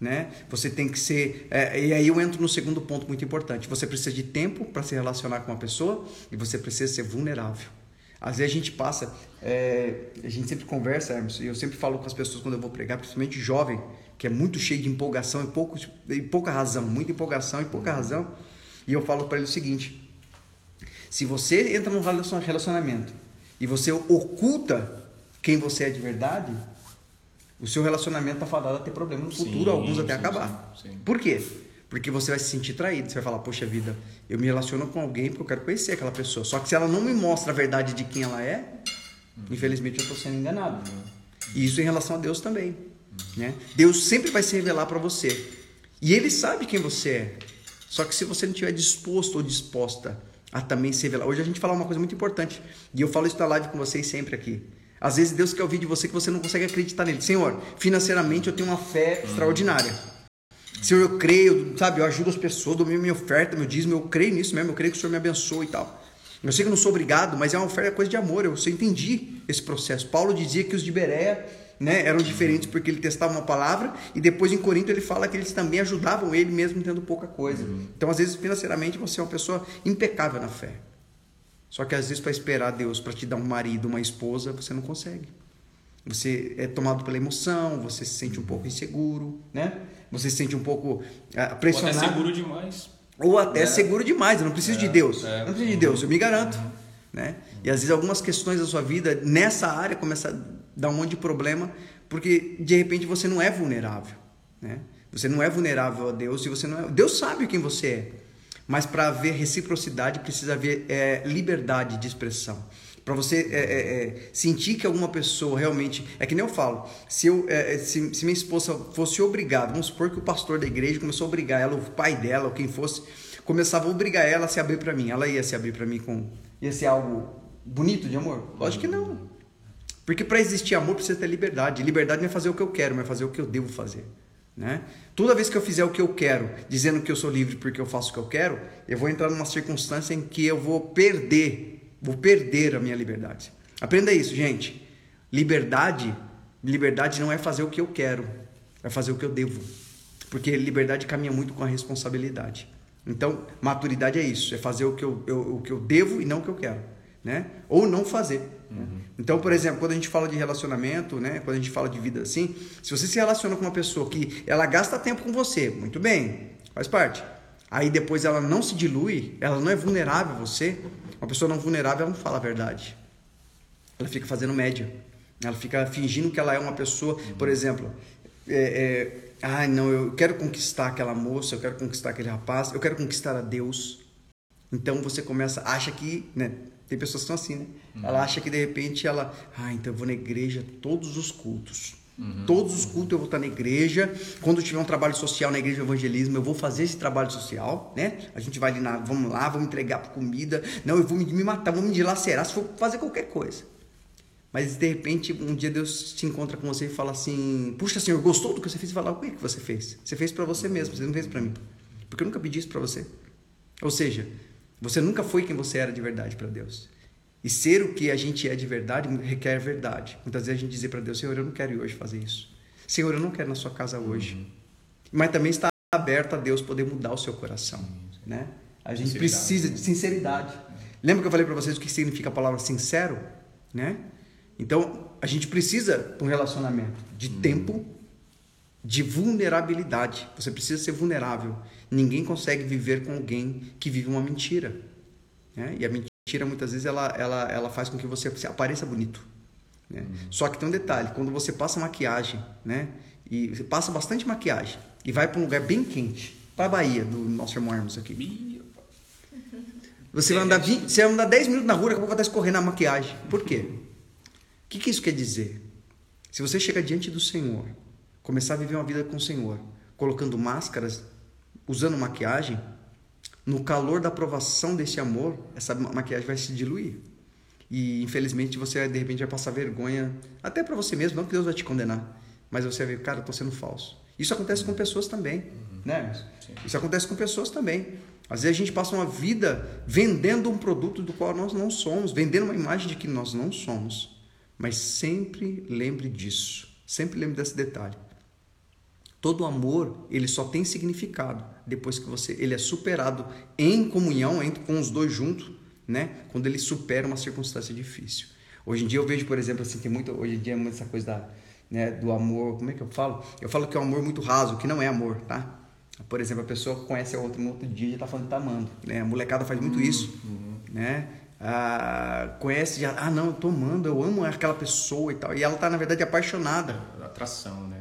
Né? Você tem que ser. É, e aí eu entro no segundo ponto muito importante. Você precisa de tempo para se relacionar com uma pessoa e você precisa ser vulnerável. Às vezes a gente passa, é, a gente sempre conversa, Hermes, e eu sempre falo com as pessoas quando eu vou pregar, principalmente jovem, que é muito cheio de empolgação e, pouco, e pouca razão, muita empolgação e pouca razão. E eu falo para ele o seguinte: se você entra num relacionamento e você oculta quem você é de verdade, o seu relacionamento está fadado a ter problema no futuro, sim, alguns até sim, acabar. Sim, Por quê? Porque você vai se sentir traído. Você vai falar, poxa vida, eu me relaciono com alguém porque eu quero conhecer aquela pessoa. Só que se ela não me mostra a verdade de quem ela é, Infelizmente eu estou sendo enganado. E isso em relação a Deus também. Né? Deus sempre vai se revelar para você. E Ele sabe quem você é. Só que se você não estiver disposto ou disposta a também se revelar. Hoje a gente fala uma coisa muito importante. E eu falo isso na live com vocês sempre aqui. Às vezes Deus quer ouvir de você que você não consegue acreditar nele. Senhor, financeiramente eu tenho uma fé extraordinária. Senhor, eu creio, sabe, eu ajudo as pessoas, dou minha oferta, meu dízimo, eu creio nisso mesmo, eu creio que o Senhor me abençoe e tal. Eu sei que eu não sou obrigado, mas é uma oferta, é coisa de amor, eu sei, entendi esse processo. Paulo dizia que os de Berea né, eram diferentes porque ele testava uma palavra e depois em Corinto ele fala que eles também ajudavam ele mesmo tendo pouca coisa. Uhum. Então, às vezes, financeiramente, você é uma pessoa impecável na fé. Só que às vezes para esperar Deus para te dar um marido, uma esposa, você não consegue. Você é tomado pela emoção, você se sente um pouco inseguro, né? Você se sente um pouco uh, pressionado. Ou até seguro demais. Ou até é. seguro demais. Eu não preciso é, de Deus. É, não preciso de Deus, eu me garanto. Uhum. Né? E às vezes algumas questões da sua vida nessa área começam a dar um monte de problema porque de repente você não é vulnerável, né? Você não é vulnerável a Deus e você não é... Deus sabe quem você é. Mas para haver reciprocidade precisa haver é, liberdade de expressão para você é, é, é, sentir que alguma pessoa realmente. É que nem eu falo, se, eu, é, é, se, se, minha esposa fosse obrigada, vamos supor que o pastor da igreja começou a obrigar ela, o pai dela, ou quem fosse, começava a obrigar ela a se abrir para mim. Ela ia se abrir para mim com. ia ser algo bonito de amor? Lógico que não. Porque para existir amor precisa ter liberdade. Liberdade não é fazer o que eu quero, mas fazer o que eu devo fazer. Né? Toda vez que eu fizer o que eu quero, dizendo que eu sou livre porque eu faço o que eu quero, eu vou entrar numa circunstância em que eu vou perder Vou perder a minha liberdade. Aprenda isso, gente. Liberdade, liberdade não é fazer o que eu quero, é fazer o que eu devo. Porque liberdade caminha muito com a responsabilidade. Então, maturidade é isso, é fazer o que eu, eu o que eu devo e não o que eu quero, né? Ou não fazer. Uhum. Então, por exemplo, quando a gente fala de relacionamento, né? Quando a gente fala de vida assim, se você se relaciona com uma pessoa que ela gasta tempo com você, muito bem, faz parte. Aí depois ela não se dilui, ela não é vulnerável a você, uma pessoa não vulnerável, ela não fala a verdade. Ela fica fazendo média. Ela fica fingindo que ela é uma pessoa, por exemplo, é, é, ah, não, eu quero conquistar aquela moça, eu quero conquistar aquele rapaz, eu quero conquistar a Deus. Então você começa, acha que, né? Tem pessoas que são assim, né? Uhum. Ela acha que de repente ela, ah, então eu vou na igreja todos os cultos. Uhum. Todos os cultos eu vou estar na igreja. Quando tiver um trabalho social na igreja de evangelismo, eu vou fazer esse trabalho social, né? A gente vai ali na, vamos lá, vamos entregar comida. Não, eu vou me, me matar, vou me dilacerar se for fazer qualquer coisa. Mas de repente, um dia Deus te encontra com você e fala assim: Puxa, Senhor, gostou do que você fez? E fala: O que, que você fez? Você fez para você mesmo, você não fez para mim. Porque eu nunca pedi isso para você. Ou seja, você nunca foi quem você era de verdade para Deus. E ser o que a gente é de verdade requer verdade. Muitas vezes a gente dizer para Deus, Senhor, eu não quero ir hoje fazer isso. Senhor, eu não quero ir na sua casa hoje. Uhum. Mas também está aberto a Deus poder mudar o seu coração, né? A gente precisa de sinceridade. Lembra que eu falei para vocês o que significa a palavra sincero, né? Então, a gente precisa de um relacionamento de uhum. tempo, de vulnerabilidade. Você precisa ser vulnerável. Ninguém consegue viver com alguém que vive uma mentira. Né? E a mentira muitas vezes ela, ela, ela faz com que você apareça bonito. Né? Uhum. Só que tem um detalhe, quando você passa maquiagem, né? E você passa bastante maquiagem e vai para um lugar bem quente, para a Bahia, do nosso irmão Hermes aqui. Você vai andar 20, você vai andar 10 minutos na rua, daqui a pouco vai estar escorrendo a maquiagem. Por quê? O que, que isso quer dizer? Se você chega diante do Senhor, começar a viver uma vida com o Senhor, colocando máscaras, usando maquiagem, no calor da aprovação desse amor, essa maquiagem vai se diluir. E infelizmente você de repente vai passar vergonha, até para você mesmo, não que Deus vai te condenar, mas você vai ver, cara, eu tô sendo falso. Isso acontece com pessoas também, uhum. né? Sim. Isso acontece com pessoas também. Às vezes a gente passa uma vida vendendo um produto do qual nós não somos, vendendo uma imagem de que nós não somos. Mas sempre lembre disso, sempre lembre desse detalhe. Todo amor, ele só tem significado depois que você ele é superado em comunhão entre com os dois juntos, né? Quando ele supera uma circunstância difícil. Hoje em dia eu vejo, por exemplo, assim, tem muito hoje em dia essa coisa da, né, do amor, como é que eu falo? Eu falo que é um amor muito raso, que não é amor, tá? Por exemplo, a pessoa conhece a outra no outro dia e já tá falando que tá amando, né? A molecada faz muito isso, uhum. né? Ah, conhece já, ah não, eu tô amando, eu amo aquela pessoa e tal. E ela tá na verdade apaixonada. Atração, né?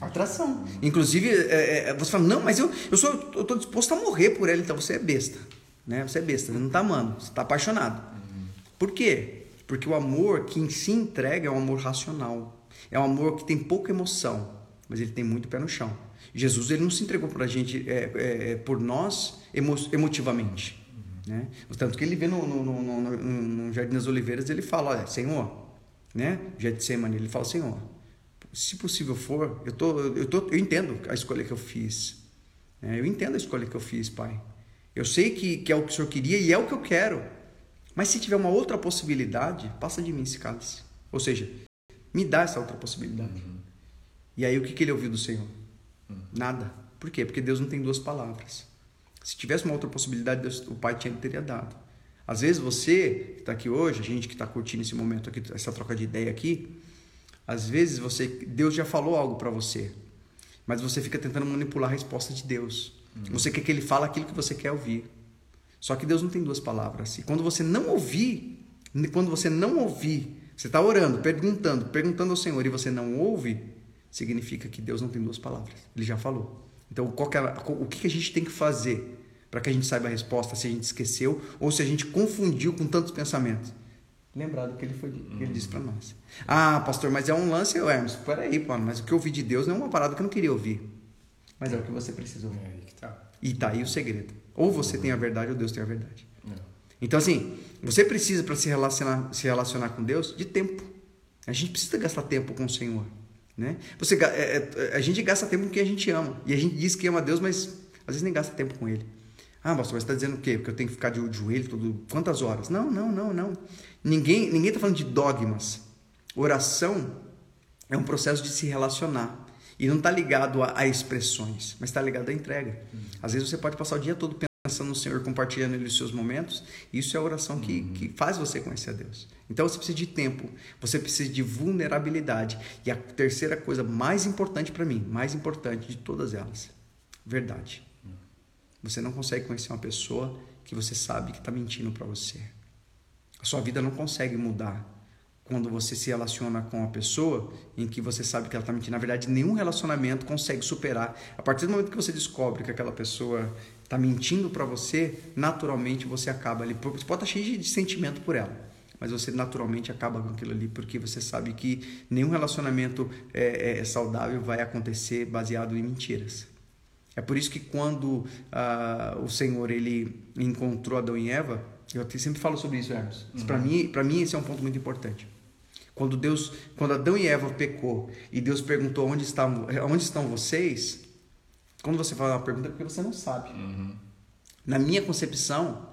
Atração. Inclusive, é, é, você fala, não, mas eu, eu, sou, eu tô disposto a morrer por ela, então você é besta. Né? Você é besta, você não tá amando, você tá apaixonado. Uhum. Por quê? Porque o amor que se entrega é um amor racional. É um amor que tem pouca emoção, mas ele tem muito pé no chão. Jesus ele não se entregou para a gente é, é, é, por nós emo emotivamente. Né? Tanto que ele vê no, no, no, no, Jardim das Oliveiras, ele fala, olha, Senhor, né? Getsemane, ele fala, Senhor, se possível for, eu, tô, eu, tô, eu entendo a escolha que eu fiz. Né? Eu entendo a escolha que eu fiz, Pai. Eu sei que, que é o que o Senhor queria e é o que eu quero. Mas se tiver uma outra possibilidade, passa de mim esse cálice. Ou seja, me dá essa outra possibilidade. Uhum. E aí o que, que ele ouviu do Senhor? Uhum. Nada. Por quê? Porque Deus não tem duas palavras. Se tivesse uma outra possibilidade, Deus, o Pai tinha, teria dado. Às vezes você que está aqui hoje, a gente que está curtindo esse momento aqui, essa troca de ideia aqui, às vezes você, Deus já falou algo para você, mas você fica tentando manipular a resposta de Deus. Uhum. Você quer que Ele fale aquilo que você quer ouvir. Só que Deus não tem duas palavras. E quando você não ouvir, quando você não ouvir, você está orando, perguntando, perguntando ao Senhor e você não ouve, significa que Deus não tem duas palavras. Ele já falou. Então, é, o que a gente tem que fazer para que a gente saiba a resposta se a gente esqueceu ou se a gente confundiu com tantos pensamentos? Lembrar do que ele, foi, que ele disse para nós. Ah, pastor, mas é um lance, Hermes. Peraí, mano, mas o que eu ouvi de Deus não é uma parada que eu não queria ouvir. Mas é o que você precisa ouvir. É aí que tá. E tá aí o segredo. Ou você tem a verdade ou Deus tem a verdade. É. Então, assim, você precisa para se relacionar, se relacionar com Deus de tempo. A gente precisa gastar tempo com o Senhor. Né? Você, é, é, a gente gasta tempo com quem a gente ama. E a gente diz que ama Deus, mas às vezes nem gasta tempo com Ele. Ah, pastor, mas você está dizendo o quê? Porque eu tenho que ficar de joelho todo, quantas horas? Não, não, não, não. Ninguém ninguém está falando de dogmas. Oração é um processo de se relacionar. E não está ligado a, a, expressões, mas está ligado à entrega. Às vezes você pode passar o dia todo pensando no Senhor, compartilhando Ele os seus momentos. Isso é a oração que, uhum. que faz você conhecer a Deus. Então você precisa de tempo, você precisa de vulnerabilidade. E a terceira coisa mais importante para mim, mais importante de todas elas, verdade. Você não consegue conhecer uma pessoa que você sabe que está mentindo para você. Sua vida não consegue mudar quando você se relaciona com uma pessoa em que você sabe que ela está mentindo. Na verdade, nenhum relacionamento consegue superar. A partir do momento que você descobre que aquela pessoa está mentindo para você, naturalmente você acaba ali. Você pode estar tá cheio de sentimento por ela, mas você naturalmente acaba com aquilo ali porque você sabe que nenhum relacionamento é, é saudável vai acontecer baseado em mentiras. É por isso que quando uh, o Senhor ele encontrou Adão e Eva, eu sempre falo sobre isso, Hermes. Uhum. Para mim, para mim esse é um ponto muito importante. Quando Deus, quando Adão e Eva pecou e Deus perguntou onde estão, onde estão vocês, quando você fala uma pergunta é porque você não sabe. Uhum. Na minha concepção,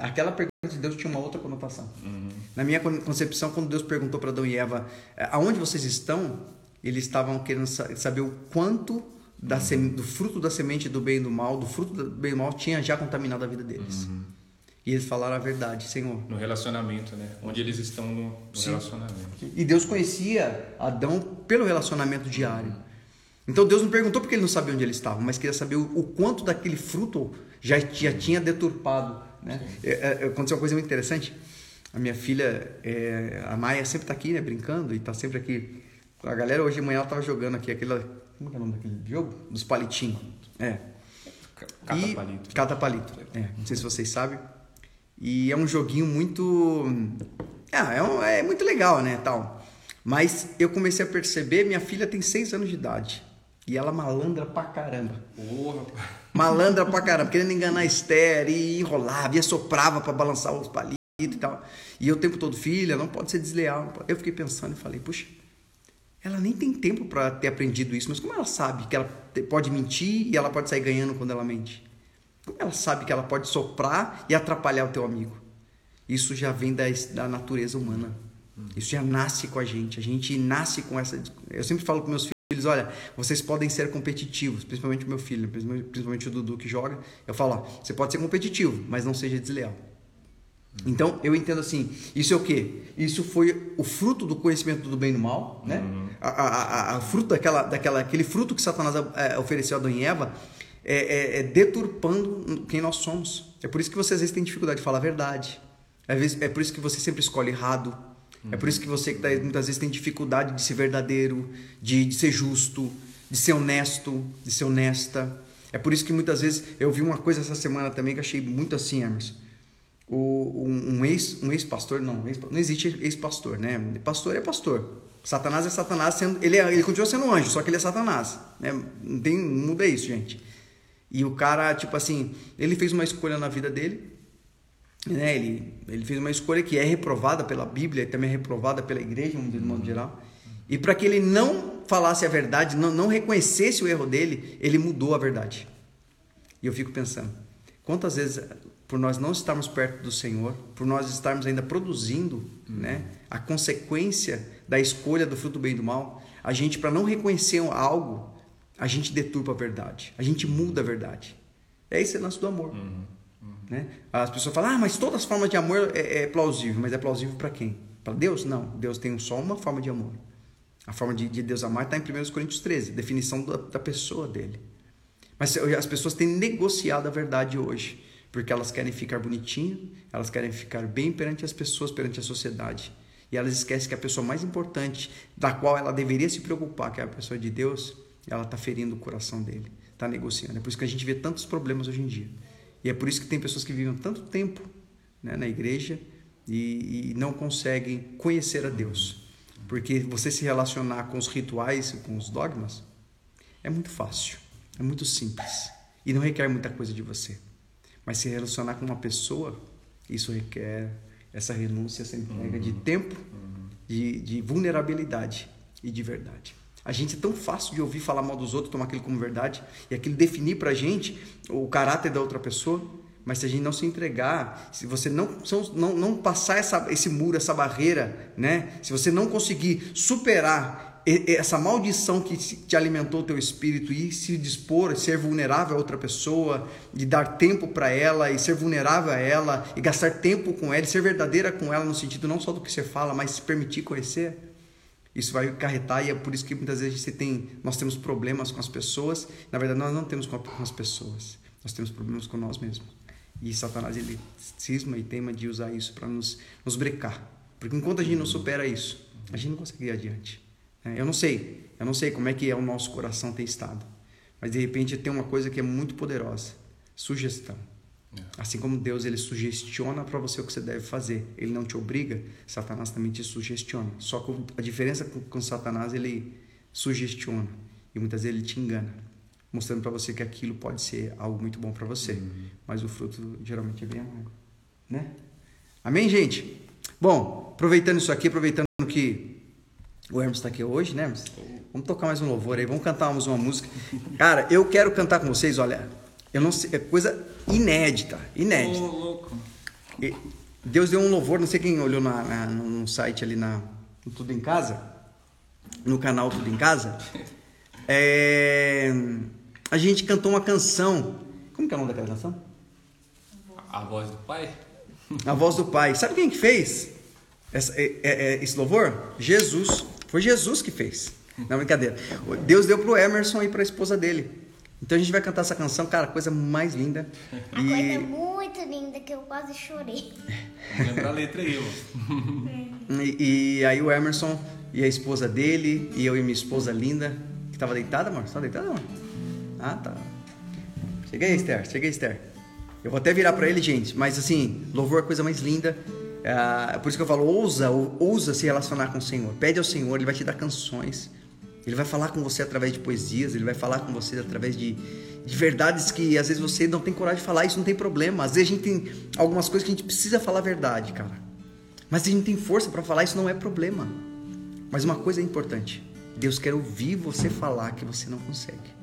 aquela pergunta de Deus tinha uma outra conotação. Uhum. Na minha concepção, quando Deus perguntou para Adão e Eva é, aonde vocês estão, eles estavam querendo saber o quanto da uhum. do fruto da semente do bem e do mal, do fruto do bem e do mal tinha já contaminado a vida deles. Uhum. E eles falaram a verdade, Senhor. No relacionamento, né? Onde eles estão no, no relacionamento. E Deus conhecia Adão pelo relacionamento diário. Então Deus não perguntou porque ele não sabia onde ele estava, mas queria saber o, o quanto daquele fruto já, já tinha deturpado. Né? É, é, aconteceu uma coisa muito interessante. A minha filha, é, a Maia, sempre está aqui, né, brincando, e está sempre aqui. A galera hoje de manhã estava jogando aqui aquele. Como é o nome daquele jogo? Dos palitinhos. É. Cata palito. Cata palito. É, não sei se vocês sabem. E é um joguinho muito. Ah, é, um, é muito legal, né? Tal. Mas eu comecei a perceber, minha filha tem 6 anos de idade. E ela malandra pra caramba. Porra, malandra pra caramba, querendo enganar a Esther e enrolava, e soprava para balançar os palitos e tal. E eu o tempo todo, filha, não pode ser desleal. Eu fiquei pensando e falei, puxa, ela nem tem tempo para ter aprendido isso, mas como ela sabe que ela pode mentir e ela pode sair ganhando quando ela mente? Como ela sabe que ela pode soprar e atrapalhar o teu amigo? Isso já vem da, da natureza humana. Isso já nasce com a gente. A gente nasce com essa. Eu sempre falo para meus filhos: olha, vocês podem ser competitivos, principalmente o meu filho, principalmente o Dudu que joga. Eu falo: ó, você pode ser competitivo, mas não seja desleal. Então, eu entendo assim, isso é o quê? Isso foi o fruto do conhecimento do bem e do mal, né? Uhum. A, a, a, a, fruto daquela, daquela, aquele fruto que Satanás é, ofereceu a Adão e Eva, é, é, é, deturpando quem nós somos. É por isso que você às vezes tem dificuldade de falar a verdade. É por isso que você sempre escolhe errado. É por isso que você muitas vezes tem dificuldade de ser verdadeiro, de, de ser justo, de ser honesto, de ser honesta. É por isso que muitas vezes eu vi uma coisa essa semana também que achei muito assim, Hermes. o, um, um ex um ex pastor não ex, não existe ex pastor né pastor é pastor Satanás é Satanás sendo ele é, ele continua sendo anjo só que ele é Satanás né não tem muda isso gente e o cara tipo assim ele fez uma escolha na vida dele né ele ele fez uma escolha que é reprovada pela Bíblia e também é reprovada pela igreja de modo geral e para que ele não falasse a verdade não não reconhecesse o erro dele ele mudou a verdade e eu fico pensando quantas vezes por nós não estarmos perto do Senhor, por nós estarmos ainda produzindo, uhum. né, a consequência da escolha do fruto do bem e do mal, a gente para não reconhecer algo, a gente deturpa a verdade, a gente muda a verdade. É esse o lance do amor. Uhum. Uhum. Né? As pessoas falam, ah, mas todas as formas de amor é, é plausível, mas é plausível para quem? Para Deus? Não, Deus tem só uma forma de amor. A forma de, de Deus amar está em 1 Coríntios 13, definição da, da pessoa dele. Mas as pessoas têm negociado a verdade hoje porque elas querem ficar bonitinhas, elas querem ficar bem perante as pessoas, perante a sociedade. E elas esquecem que a pessoa mais importante, da qual ela deveria se preocupar, que é a pessoa de Deus, ela está ferindo o coração dele, está negociando. É por isso que a gente vê tantos problemas hoje em dia. E é por isso que tem pessoas que vivem tanto tempo né, na igreja e, e não conseguem conhecer a Deus. Porque você se relacionar com os rituais, com os dogmas, é muito fácil, é muito simples e não requer muita coisa de você. Mas se relacionar com uma pessoa, isso requer essa renúncia, essa entrega de tempo, uhum. de, de vulnerabilidade e de verdade. A gente é tão fácil de ouvir falar mal dos outros, tomar aquilo como verdade, e aquilo definir pra gente o caráter da outra pessoa. Mas se a gente não se entregar, se você não, não, não passar essa, esse muro, essa barreira, né? se você não conseguir superar essa maldição que te alimentou o teu espírito e se dispor, ser vulnerável a outra pessoa, de dar tempo para ela e ser vulnerável a ela e gastar tempo com ela, e ser verdadeira com ela no sentido não só do que você fala, mas se permitir conhecer, isso vai acarretar e é por isso que muitas vezes você tem, nós temos problemas com as pessoas. Na verdade, nós não temos com as pessoas, nós temos problemas com nós mesmos. E Satanás ele cisma e tema de usar isso para nos, nos brecar, porque enquanto a gente não supera isso, a gente não consegue ir adiante. É, eu não sei, eu não sei como é que é o nosso coração tem estado, mas de repente tem uma coisa que é muito poderosa, sugestão. É. Assim como Deus ele sugestiona para você o que você deve fazer, ele não te obriga, Satanás também te sugestiona. Só que a diferença com, com Satanás ele sugestiona e muitas vezes ele te engana, mostrando para você que aquilo pode ser algo muito bom para você, uhum. mas o fruto geralmente é bem amargo, né? Amém, gente? Bom, aproveitando isso aqui, aproveitando que o Hermes está aqui hoje, né, Hermes? Vamos tocar mais um louvor aí, vamos cantar uma música. Cara, eu quero cantar com vocês, olha, eu não sei, é coisa inédita, inédita. Oh, louco. Deus deu um louvor, não sei quem olhou na, na, no site ali na no Tudo em Casa, no canal Tudo em Casa. É, a gente cantou uma canção. Como que é o nome daquela canção? A voz do Pai. A voz do Pai. Sabe quem que fez essa, é, é, é esse louvor? Jesus. Foi Jesus que fez. Não, brincadeira. Deus deu pro Emerson e pra esposa dele. Então a gente vai cantar essa canção, cara, coisa mais linda. A e... coisa muito linda que eu quase chorei. Lembra a letra aí, e, e aí o Emerson e a esposa dele, e eu e minha esposa linda, que tava deitada, amor? Você tá deitada, amor? Ah, tá. Cheguei, Esther, cheguei, Esther. Eu vou até virar para ele, gente, mas assim, louvor é a coisa mais linda. É por isso que eu falo, ousa, ousa se relacionar com o Senhor. Pede ao Senhor, Ele vai te dar canções. Ele vai falar com você através de poesias, Ele vai falar com você através de, de verdades que às vezes você não tem coragem de falar, isso não tem problema. Às vezes a gente tem algumas coisas que a gente precisa falar a verdade, cara. Mas a gente tem força para falar, isso não é problema. Mas uma coisa é importante: Deus quer ouvir você falar que você não consegue.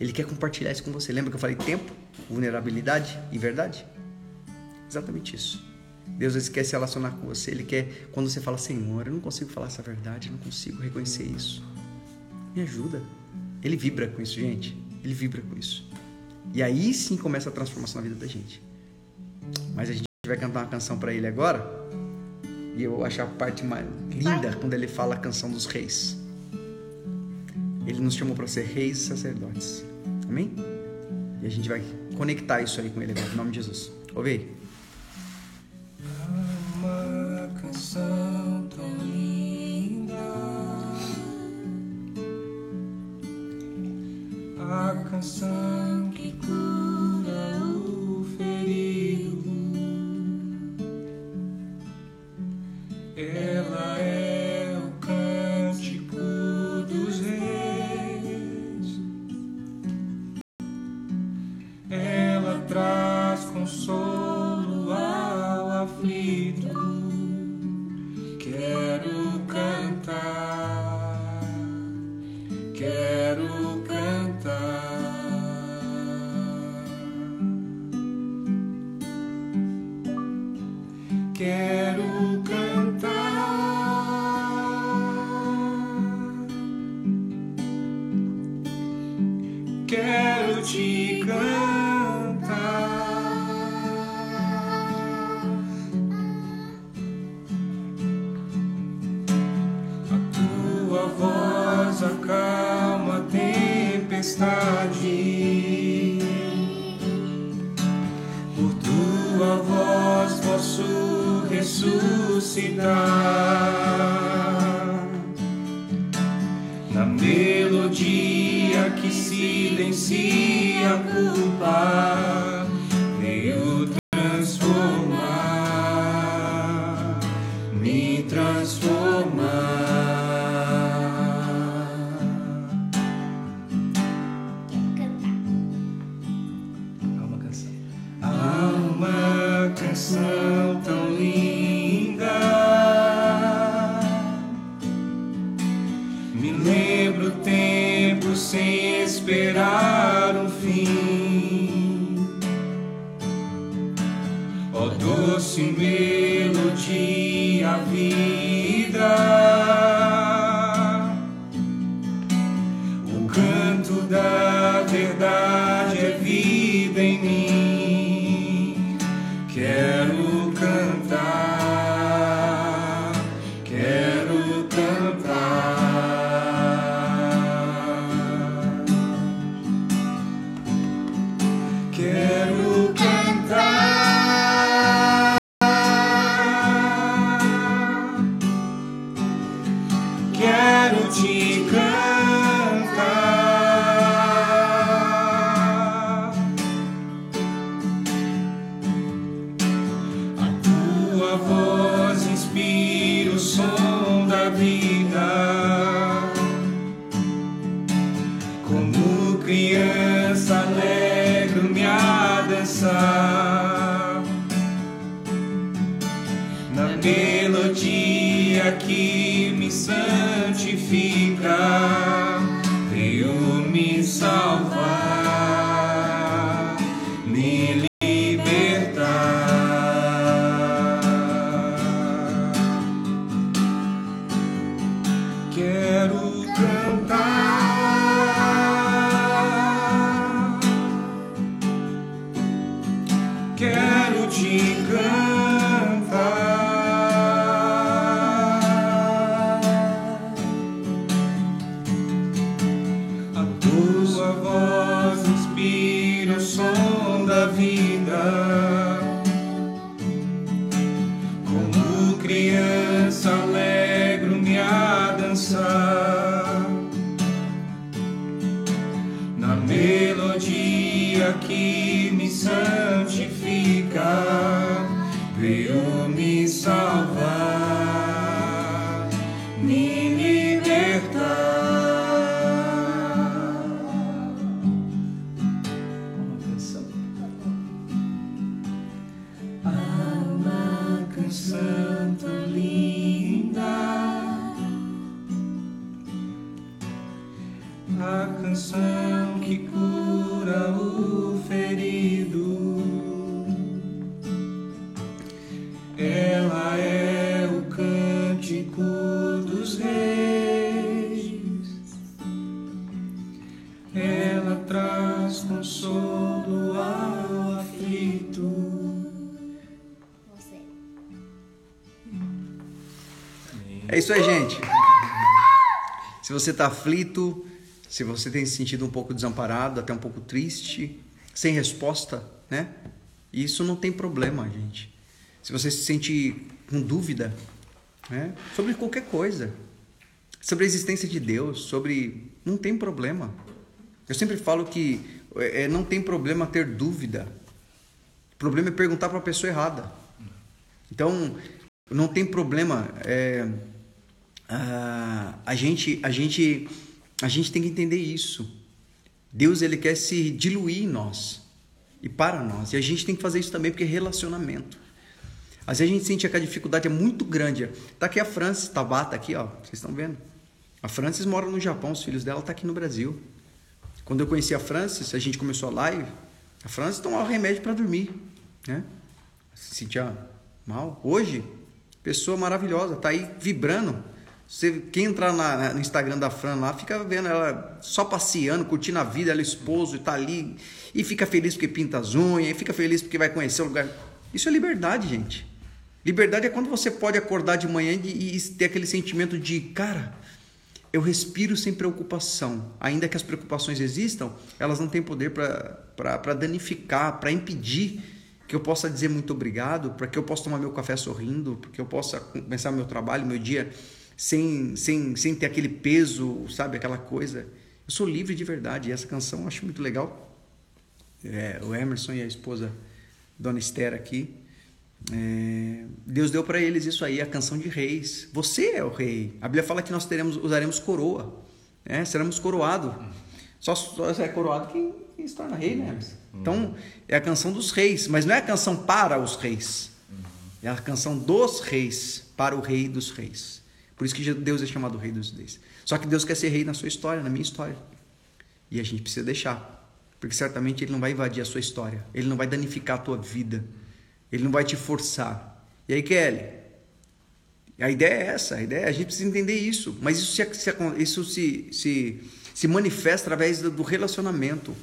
Ele quer compartilhar isso com você. Lembra que eu falei tempo, vulnerabilidade e verdade? Exatamente isso. Deus quer se relacionar com você. Ele quer, quando você fala, Senhor, eu não consigo falar essa verdade, eu não consigo reconhecer isso. Me ajuda. Ele vibra com isso, gente. Ele vibra com isso. E aí sim começa a transformação na vida da gente. Mas a gente vai cantar uma canção para ele agora. E eu acho a parte mais linda quando ele fala a canção dos reis. Ele nos chamou para ser reis e sacerdotes. Amém? E a gente vai conectar isso aí com ele agora, em nome de Jesus. Ouve aí. canção a canção Quero isso aí, gente. Se você está aflito, se você tem se sentido um pouco desamparado, até um pouco triste, sem resposta, né? Isso não tem problema, gente. Se você se sente com dúvida, né? Sobre qualquer coisa, sobre a existência de Deus, sobre não tem problema. Eu sempre falo que é, não tem problema ter dúvida. O problema é perguntar para a pessoa errada. Então, não tem problema. É, ah, a gente, a gente, a gente tem que entender isso. Deus ele quer se diluir em nós e para nós. E a gente tem que fazer isso também porque é relacionamento. Às vezes a gente sente que a dificuldade é muito grande. Tá aqui a Francis, Tabata aqui, ó. Vocês estão vendo? A Francis mora no Japão, os filhos dela tá aqui no Brasil. Quando eu conheci a Francis, a gente começou a live. A Francis tomava remédio para dormir, né? Se sentia mal. Hoje, pessoa maravilhosa, tá aí vibrando. Você, quem entrar na, no Instagram da Fran lá, fica vendo ela só passeando, curtindo a vida, ela esposo e tá ali, e fica feliz porque pinta as unhas, e fica feliz porque vai conhecer o lugar. Isso é liberdade, gente. Liberdade é quando você pode acordar de manhã e, e ter aquele sentimento de, cara, eu respiro sem preocupação. Ainda que as preocupações existam, elas não têm poder para danificar, para impedir que eu possa dizer muito obrigado, para que eu possa tomar meu café sorrindo, para que eu possa começar meu trabalho, meu dia sem, sem, sem ter aquele peso, sabe, aquela coisa. Eu sou livre de verdade e essa canção eu acho muito legal. É, o Emerson e a esposa Dona Esther aqui, é, Deus deu para eles isso aí, a canção de reis. Você é o rei. A Bíblia fala que nós teremos, usaremos coroa, né? seremos coroados. Só, só é coroado quem, quem se torna rei, né? Então, é a canção dos reis, mas não é a canção para os reis. É a canção dos reis, para o rei dos reis. Por isso que Deus é chamado rei dos reis. Só que Deus quer ser rei na sua história, na minha história. E a gente precisa deixar. Porque certamente Ele não vai invadir a sua história. Ele não vai danificar a tua vida. Ele não vai te forçar. E aí, Kelly? A ideia é essa. A ideia é a gente precisa entender isso. Mas isso se, isso se, se, se manifesta através do relacionamento.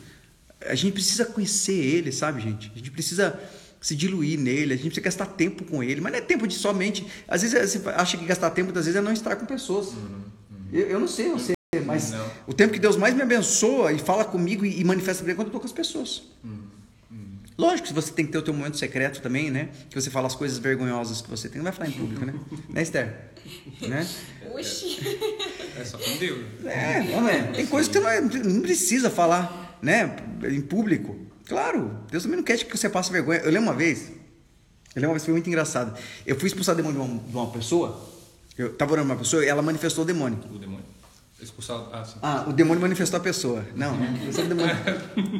A gente precisa conhecer Ele, sabe, gente? A gente precisa se diluir nele, a gente precisa gastar tempo com ele, mas não é tempo de somente. Às vezes você acha que gastar tempo, às vezes é não estar com pessoas. Uhum, uhum. Eu, eu, não sei, não sei, mas não. o tempo que Deus mais me abençoa e fala comigo e, e manifesta mim é quando eu estou com as pessoas. Uhum. Lógico que você tem que ter o teu momento secreto também, né? Que você fala as coisas vergonhosas que você tem. Não vai falar em público, né? né, Esther? Né? Oxi. É só com Deus. É, não é. Tem coisas que você não, não precisa falar, né? Em público. Claro, Deus também não quer que você passe vergonha. Eu lembro uma vez, eu lembro uma vez que foi muito engraçado. Eu fui expulsar o demônio de uma, de uma pessoa, eu estava orando uma pessoa e ela manifestou o demônio. O demônio? Expulsar, ah, sim. ah, o demônio manifestou a pessoa. Não, não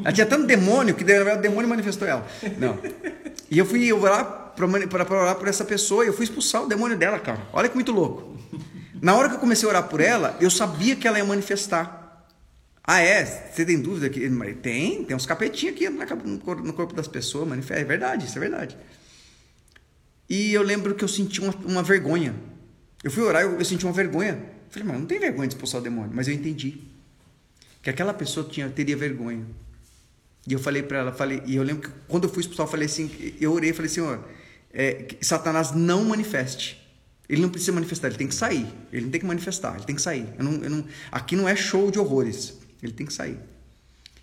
ela tinha tanto demônio que o demônio manifestou ela. Não. E eu fui orar para orar por essa pessoa e eu fui expulsar o demônio dela, cara. Olha que muito louco. Na hora que eu comecei a orar por ela, eu sabia que ela ia manifestar. Ah, é? Você tem dúvida? que Tem, tem uns capetinhos aqui no corpo das pessoas, manifesta. É verdade, isso é verdade. E eu lembro que eu senti uma, uma vergonha. Eu fui orar, eu, eu senti uma vergonha. Falei, mas não tem vergonha de expulsar o demônio. Mas eu entendi que aquela pessoa tinha, teria vergonha. E eu falei para ela, falei, e eu lembro que quando eu fui expulsar, eu falei assim, eu orei falei, Senhor, é, Satanás não manifeste. Ele não precisa manifestar, ele tem que sair. Ele não tem que manifestar, ele tem que sair. Eu não, eu não, aqui não é show de horrores. Ele tem que sair.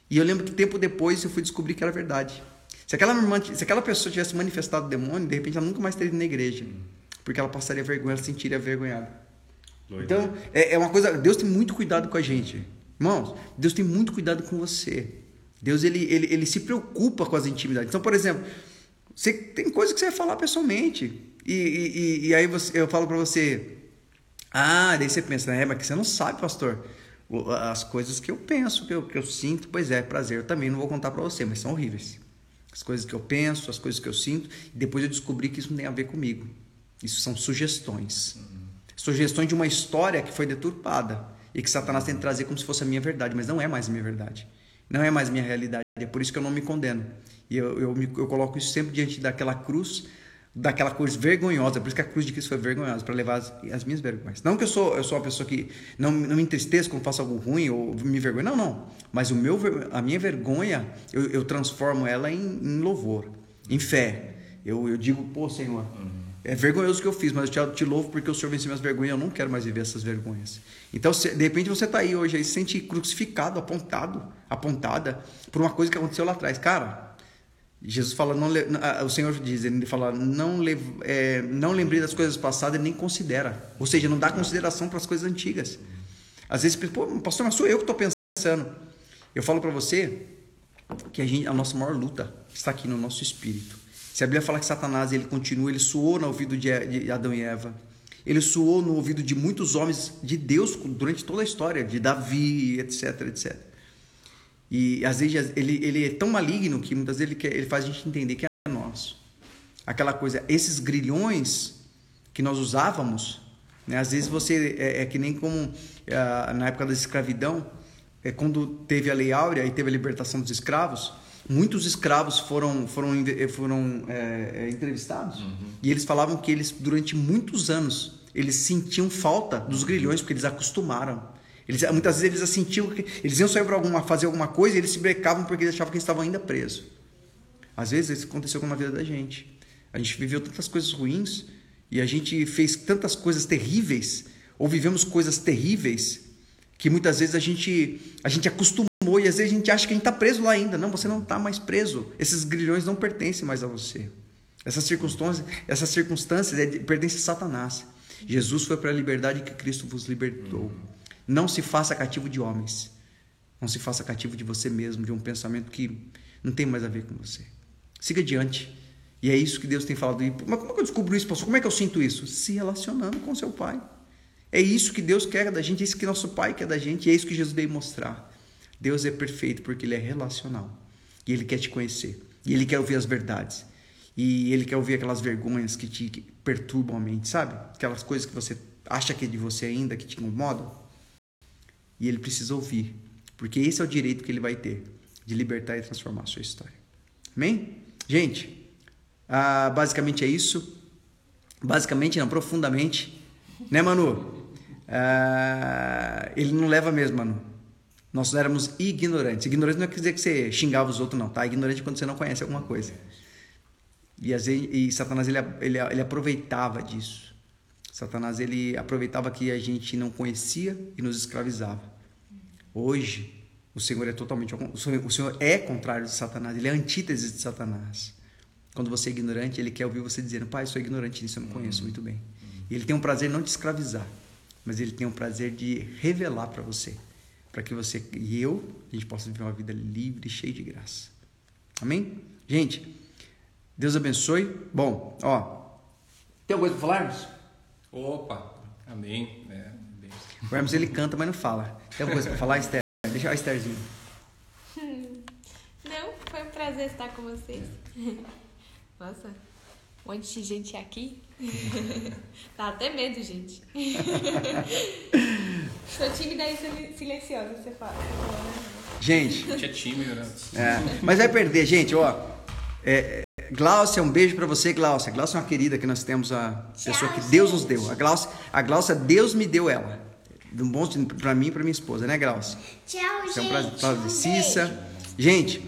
E eu lembro que tempo depois eu fui descobrir que era verdade. Se aquela, se aquela pessoa tivesse manifestado o demônio, de repente ela nunca mais teria ido na igreja. Porque ela passaria vergonha, ela se sentiria vergonhada. Então, é, é uma coisa. Deus tem muito cuidado com a gente. Irmãos, Deus tem muito cuidado com você. Deus ele, ele, ele se preocupa com as intimidades. Então, por exemplo, você tem coisas que você vai falar pessoalmente. E, e, e aí você, eu falo para você. Ah, daí você pensa, é, mas que você não sabe, pastor as coisas que eu penso, que eu, que eu sinto, pois é, prazer. Eu também não vou contar para você, mas são horríveis. As coisas que eu penso, as coisas que eu sinto, e depois eu descobri que isso não tem a ver comigo. Isso são sugestões. Uhum. Sugestões de uma história que foi deturpada e que Satanás tem que trazer como se fosse a minha verdade, mas não é mais a minha verdade. Não é mais a minha realidade. É por isso que eu não me condeno. E eu, eu, me, eu coloco isso sempre diante daquela cruz daquela coisa vergonhosa, por isso que a cruz de Cristo foi vergonhosa, para levar as, as, minhas vergonhas. Não que eu sou, eu sou uma pessoa que não, não me entristeça quando faço algo ruim ou me vergonha, não, não. Mas o meu, a minha vergonha, eu, eu transformo ela em, em, louvor, em fé. Eu, eu digo, pô, Senhor, uhum. é vergonhoso o que eu fiz, mas eu te, te louvo porque o Senhor venceu minhas vergonhas, eu não quero mais viver essas vergonhas. Então, se, de repente você está aí hoje, aí se sente crucificado, apontado, apontada por uma coisa que aconteceu lá atrás. Cara, Jesus fala, não, o Senhor diz, ele fala, não, é, não lembrei das coisas passadas e nem considera. Ou seja, não dá consideração para as coisas antigas. Às vezes, pô, pastor, mas sou eu que estou pensando. Eu falo para você que a, gente, a nossa maior luta está aqui no nosso espírito. Se a Bíblia fala que Satanás ele continua, ele suou no ouvido de Adão e Eva. Ele suou no ouvido de muitos homens de Deus durante toda a história, de Davi, etc, etc. E às vezes ele, ele é tão maligno que muitas vezes ele, quer, ele faz a gente entender que é nosso. Aquela coisa, esses grilhões que nós usávamos, né, às vezes você é, é que nem como é, na época da escravidão, é, quando teve a Lei Áurea e teve a libertação dos escravos, muitos escravos foram foram foram é, é, entrevistados uhum. e eles falavam que eles durante muitos anos eles sentiam falta dos grilhões porque eles acostumaram. Eles, muitas vezes eles sentiam que eles iam sair para alguma, fazer alguma coisa e eles se brecavam porque eles achavam que eles estavam ainda presos. Às vezes isso aconteceu com a vida da gente. A gente viveu tantas coisas ruins e a gente fez tantas coisas terríveis ou vivemos coisas terríveis que muitas vezes a gente a gente acostumou e às vezes a gente acha que a gente está preso lá ainda. Não, você não está mais preso. Esses grilhões não pertencem mais a você. Essas circunstâncias, essas circunstâncias é, pertencem a Satanás. Jesus foi para a liberdade que Cristo vos libertou. Não se faça cativo de homens. Não se faça cativo de você mesmo, de um pensamento que não tem mais a ver com você. Siga adiante. E é isso que Deus tem falado. Mas como é que eu descubro isso, pastor? Como é que eu sinto isso? Se relacionando com seu pai. É isso que Deus quer da gente, é isso que nosso pai quer da gente, e é isso que Jesus veio mostrar. Deus é perfeito porque ele é relacional. E ele quer te conhecer. E ele quer ouvir as verdades. E ele quer ouvir aquelas vergonhas que te perturbam a mente, sabe? Aquelas coisas que você acha que é de você ainda, que te incomodam. E ele precisa ouvir. Porque esse é o direito que ele vai ter de libertar e transformar a sua história. Amém? Gente, ah, basicamente é isso. Basicamente, não, profundamente. Né, Manu? Ah, ele não leva mesmo, Manu. Nós éramos ignorantes. Ignorante não quer dizer que você xingava os outros, não, tá? Ignorante é quando você não conhece alguma coisa. E, e Satanás ele, ele, ele aproveitava disso. Satanás ele aproveitava que a gente não conhecia e nos escravizava. Hoje, o Senhor é totalmente o Senhor, é contrário de Satanás, ele é antítese de Satanás. Quando você é ignorante, ele quer ouvir você dizendo: "Pai, eu sou ignorante nisso, eu não conheço muito bem". E ele tem um prazer não de escravizar, mas ele tem um prazer de revelar para você, para que você e eu a gente possa viver uma vida livre, cheia de graça. Amém? Gente, Deus abençoe. Bom, ó, tem alguma coisa para falarmos? Opa, amém. É, o Hermes ele canta, mas não fala. Tem alguma coisa para falar, Esther? Deixa a Estherzinho. Não, foi um prazer estar com vocês. Nossa, um monte de gente aqui. Dá até medo, gente. Sou tímida e silenciosa, você fala. Gente. A gente é tímido, né? É, mas vai perder, gente, ó. É, Glaucia, um beijo para você, Glaucia. Glaucia é uma querida que nós temos, a pessoa que Deus nos deu. A Glaucia, a Glaucia Deus me deu ela. Um bom para mim e para minha esposa, né, Glaucia? Tchau, gente. É um prazer, prazer. Cissa. Gente,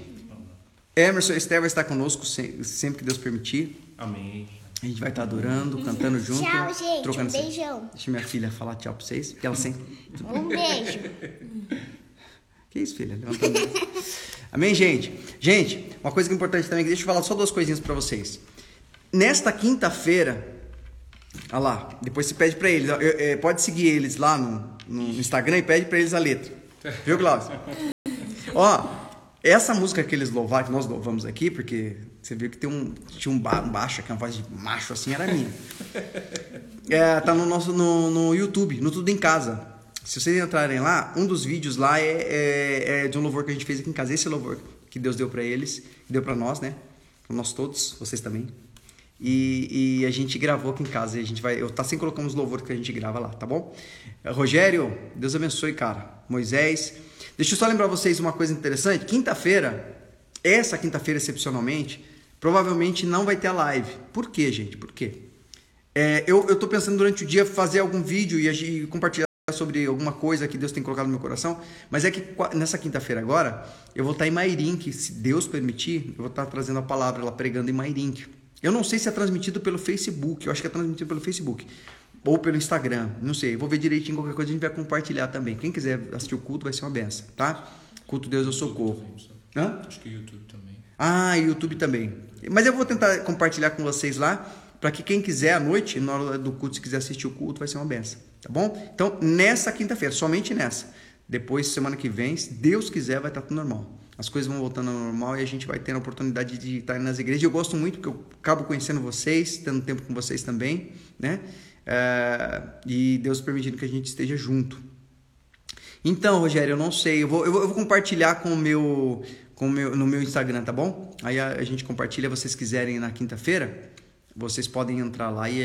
Emerson e Esther vai estar conosco sempre que Deus permitir. Amém. A gente vai estar adorando, cantando junto. Tchau, gente. Trocando um beijão. Deixa minha filha falar tchau pra vocês, ela sempre. Um beijo. Que isso, filha? Amém, gente? Gente, uma coisa que é importante também, deixa eu falar só duas coisinhas para vocês. Nesta quinta-feira, olha lá, depois você pede para eles, é, pode seguir eles lá no, no Instagram e pede para eles a letra. Viu, Glaucio? Ó, essa música que eles louvaram, que nós louvamos aqui, porque você viu que tem um, tinha um, ba um baixo, que é uma voz de macho assim, era minha. É, tá no nosso no, no YouTube, no Tudo em Casa. Se vocês entrarem lá, um dos vídeos lá é, é, é de um louvor que a gente fez aqui em casa. Esse louvor que Deus deu para eles, deu para nós, né? Para nós todos, vocês também. E, e, a gente gravou aqui em casa. A gente vai, eu tá sempre colocando os louvores que a gente grava lá, tá bom? Rogério, Deus abençoe, cara. Moisés. Deixa eu só lembrar vocês uma coisa interessante. Quinta-feira, essa quinta-feira excepcionalmente, provavelmente não vai ter a live. Por quê, gente? Por quê? É, eu, eu tô pensando durante o dia fazer algum vídeo e, e compartilhar sobre alguma coisa que Deus tem colocado no meu coração, mas é que nessa quinta-feira agora, eu vou estar em Mairink, se Deus permitir, eu vou estar trazendo a palavra, ela pregando em Mairink. Eu não sei se é transmitido pelo Facebook, eu acho que é transmitido pelo Facebook ou pelo Instagram, não sei, vou ver direitinho qualquer coisa a gente vai compartilhar também. Quem quiser assistir o culto vai ser uma benção, tá? Culto Deus eu socorro. Hã? Acho que o YouTube também. Ah, YouTube também. Mas eu vou tentar compartilhar com vocês lá, para que quem quiser à noite, na hora do culto, se quiser assistir o culto, vai ser uma benção. Tá bom? Então, nessa quinta-feira, somente nessa. Depois, semana que vem, se Deus quiser, vai estar tudo normal. As coisas vão voltando ao normal e a gente vai ter a oportunidade de estar nas igrejas. Eu gosto muito porque eu acabo conhecendo vocês, tendo tempo com vocês também, né? É, e Deus permitindo que a gente esteja junto. Então, Rogério, eu não sei. Eu vou, eu vou, eu vou compartilhar com o meu, com o meu, no meu Instagram, tá bom? Aí a, a gente compartilha, vocês quiserem na quinta-feira vocês podem entrar lá e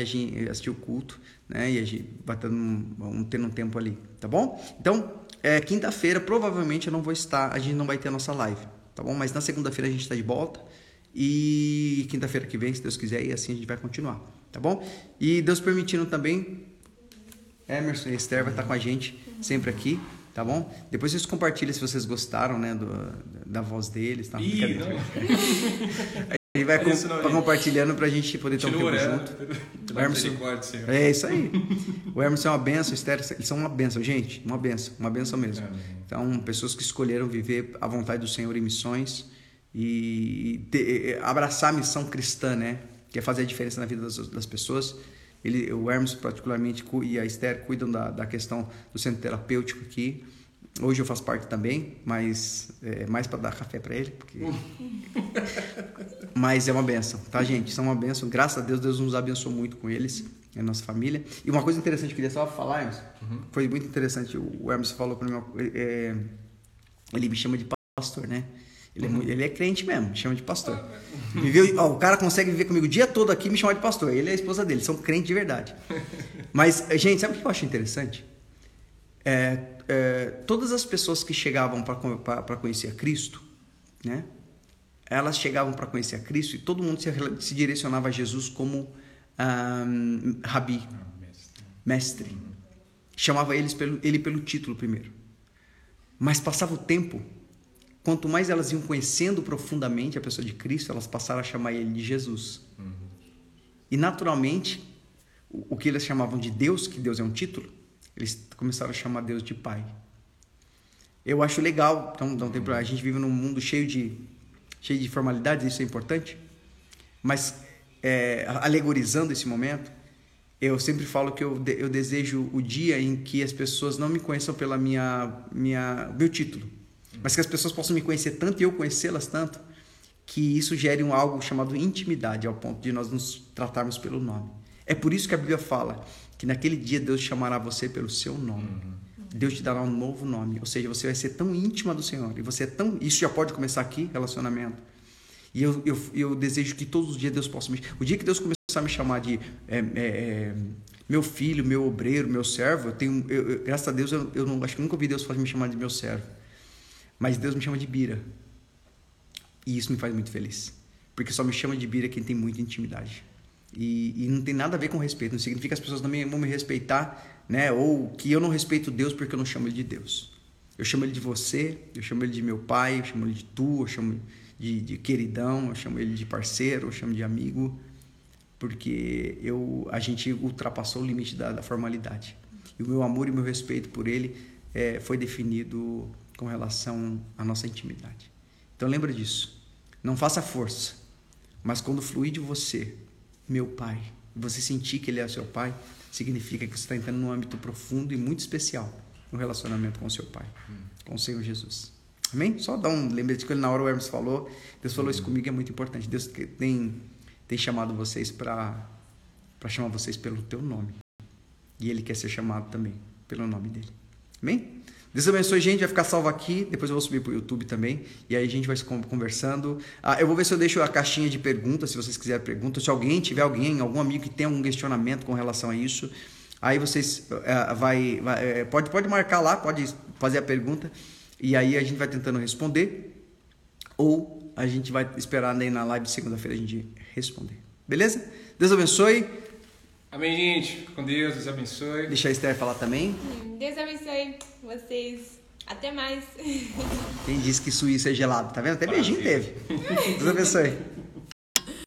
assistir o culto, né? E a gente vai tendo um, tendo um tempo ali, tá bom? Então, é, quinta-feira provavelmente eu não vou estar, a gente não vai ter a nossa live, tá bom? Mas na segunda-feira a gente está de volta e quinta-feira que vem, se Deus quiser, e assim a gente vai continuar, tá bom? E Deus permitindo também, Emerson e Esther vai estar com a gente sempre aqui, tá bom? Depois vocês compartilham se vocês gostaram, né, do, da voz deles, tá? Ih. Ele vai com, Isso não, tá gente. compartilhando pra gente poder ter um tempo orando. junto. Pela Emerson. É isso aí. O Emerson é uma benção, o Esther, eles são uma benção, gente. Uma benção, uma benção mesmo. Amém. Então, pessoas que escolheram viver a vontade do Senhor em missões e ter- abraçar a missão cristã, né? Que é fazer a diferença na vida das, das pessoas. Ele, o Hermes, particularmente, cu- e a Esther cuidam da, da questão do centro terapêutico aqui. Hoje eu faço parte também, mas é mais para dar café para ele, porque mas é uma benção, tá, gente? São uma benção. Graças a Deus, Deus nos abençoou muito com eles, a nossa família. E uma coisa interessante que eu queria só falar, Hermes, foi muito interessante. O Hermes falou para mim, é, ele me chama de pastor, né? Ele é, mu- ele é crente mesmo, me chama de pastor. Viu, ó, o cara consegue viver comigo o dia todo aqui e me chamar de pastor. Ele e a esposa dele, são crentes de verdade. Mas, gente, sabe o que eu acho interessante? É, é, todas as pessoas que chegavam para conhecer a Cristo, né? Elas chegavam para conhecer a Cristo e todo mundo se, se direcionava a Jesus como ah, Rabi, mestre. Chamava eles pelo, ele pelo título primeiro. Mas passava o tempo, quanto mais elas iam conhecendo profundamente a pessoa de Cristo, elas passaram a chamar ele de Jesus. E naturalmente, o, o que eles chamavam de Deus, que Deus é um título, eles começaram a chamar Deus de Pai. Eu acho legal, então não tem problema. A gente vive num mundo cheio de cheio de formalidades, isso é importante. Mas é, alegorizando esse momento, eu sempre falo que eu, eu desejo o dia em que as pessoas não me conheçam pela minha minha meu título, mas que as pessoas possam me conhecer tanto e eu conhecê-las tanto que isso gere um algo chamado intimidade, ao ponto de nós nos tratarmos pelo nome. É por isso que a Bíblia fala que naquele dia Deus chamará você pelo seu nome. Deus te dará um novo nome, ou seja, você vai ser tão íntima do Senhor e você é tão isso já pode começar aqui, relacionamento. E eu, eu, eu desejo que todos os dias Deus possa me. O dia que Deus começar a me chamar de é, é, é, meu filho, meu obreiro, meu servo, eu tenho. eu- eu- graças a Deus, eu, eu não, acho que nunca ouvi Deus me chamar de meu servo. Mas Deus me chama de Bira. E isso me faz muito feliz. Porque só me chama de Bira quem tem muita intimidade. E, e não tem nada a ver com respeito. Não significa que as pessoas me- vão me respeitar, né? Ou que eu não respeito Deus porque eu não chamo ele de Deus. Eu chamo ele de você, eu chamo ele de meu pai, eu chamo ele de tu, eu chamo de, de queridão, eu chamo ele de parceiro, eu chamo de amigo, porque eu, a gente ultrapassou o limite da, da formalidade. E o meu amor e o meu respeito por ele eh, foi definido com relação à nossa intimidade. Então lembra disso. Não faça força, mas quando fluir de você, meu pai, você sentir que ele é seu pai, significa que você está entrando num âmbito profundo e muito especial no relacionamento com o seu pai, com o Senhor Jesus. Amém? Só dar um lembrete que ele na hora o Hermes falou, Deus falou isso comigo, é muito importante. Deus tem, tem chamado vocês para para chamar vocês pelo teu nome. E ele quer ser chamado também pelo nome dele. Amém? Deus abençoe, gente. Vai ficar salvo aqui. Depois eu vou subir para o YouTube também. E aí a gente vai se con- conversando. Ah, eu vou ver se eu deixo a caixinha de perguntas, se vocês quiserem perguntas. Se alguém tiver alguém, algum amigo que tem algum questionamento com relação a isso, aí vocês ah, vai, vai, eh, pode, pode marcar lá, pode fazer a pergunta. E aí a gente vai tentando responder. Ou a gente vai esperar aí na live segunda-feira a gente responder. Beleza? Deus abençoe. Amém, gente. Com Deus, Deus abençoe. Deixa a Esther falar também. Deus abençoe vocês. Até mais. Quem disse que Suíça é gelado? Tá vendo? Até beijinho teve. Deus abençoe.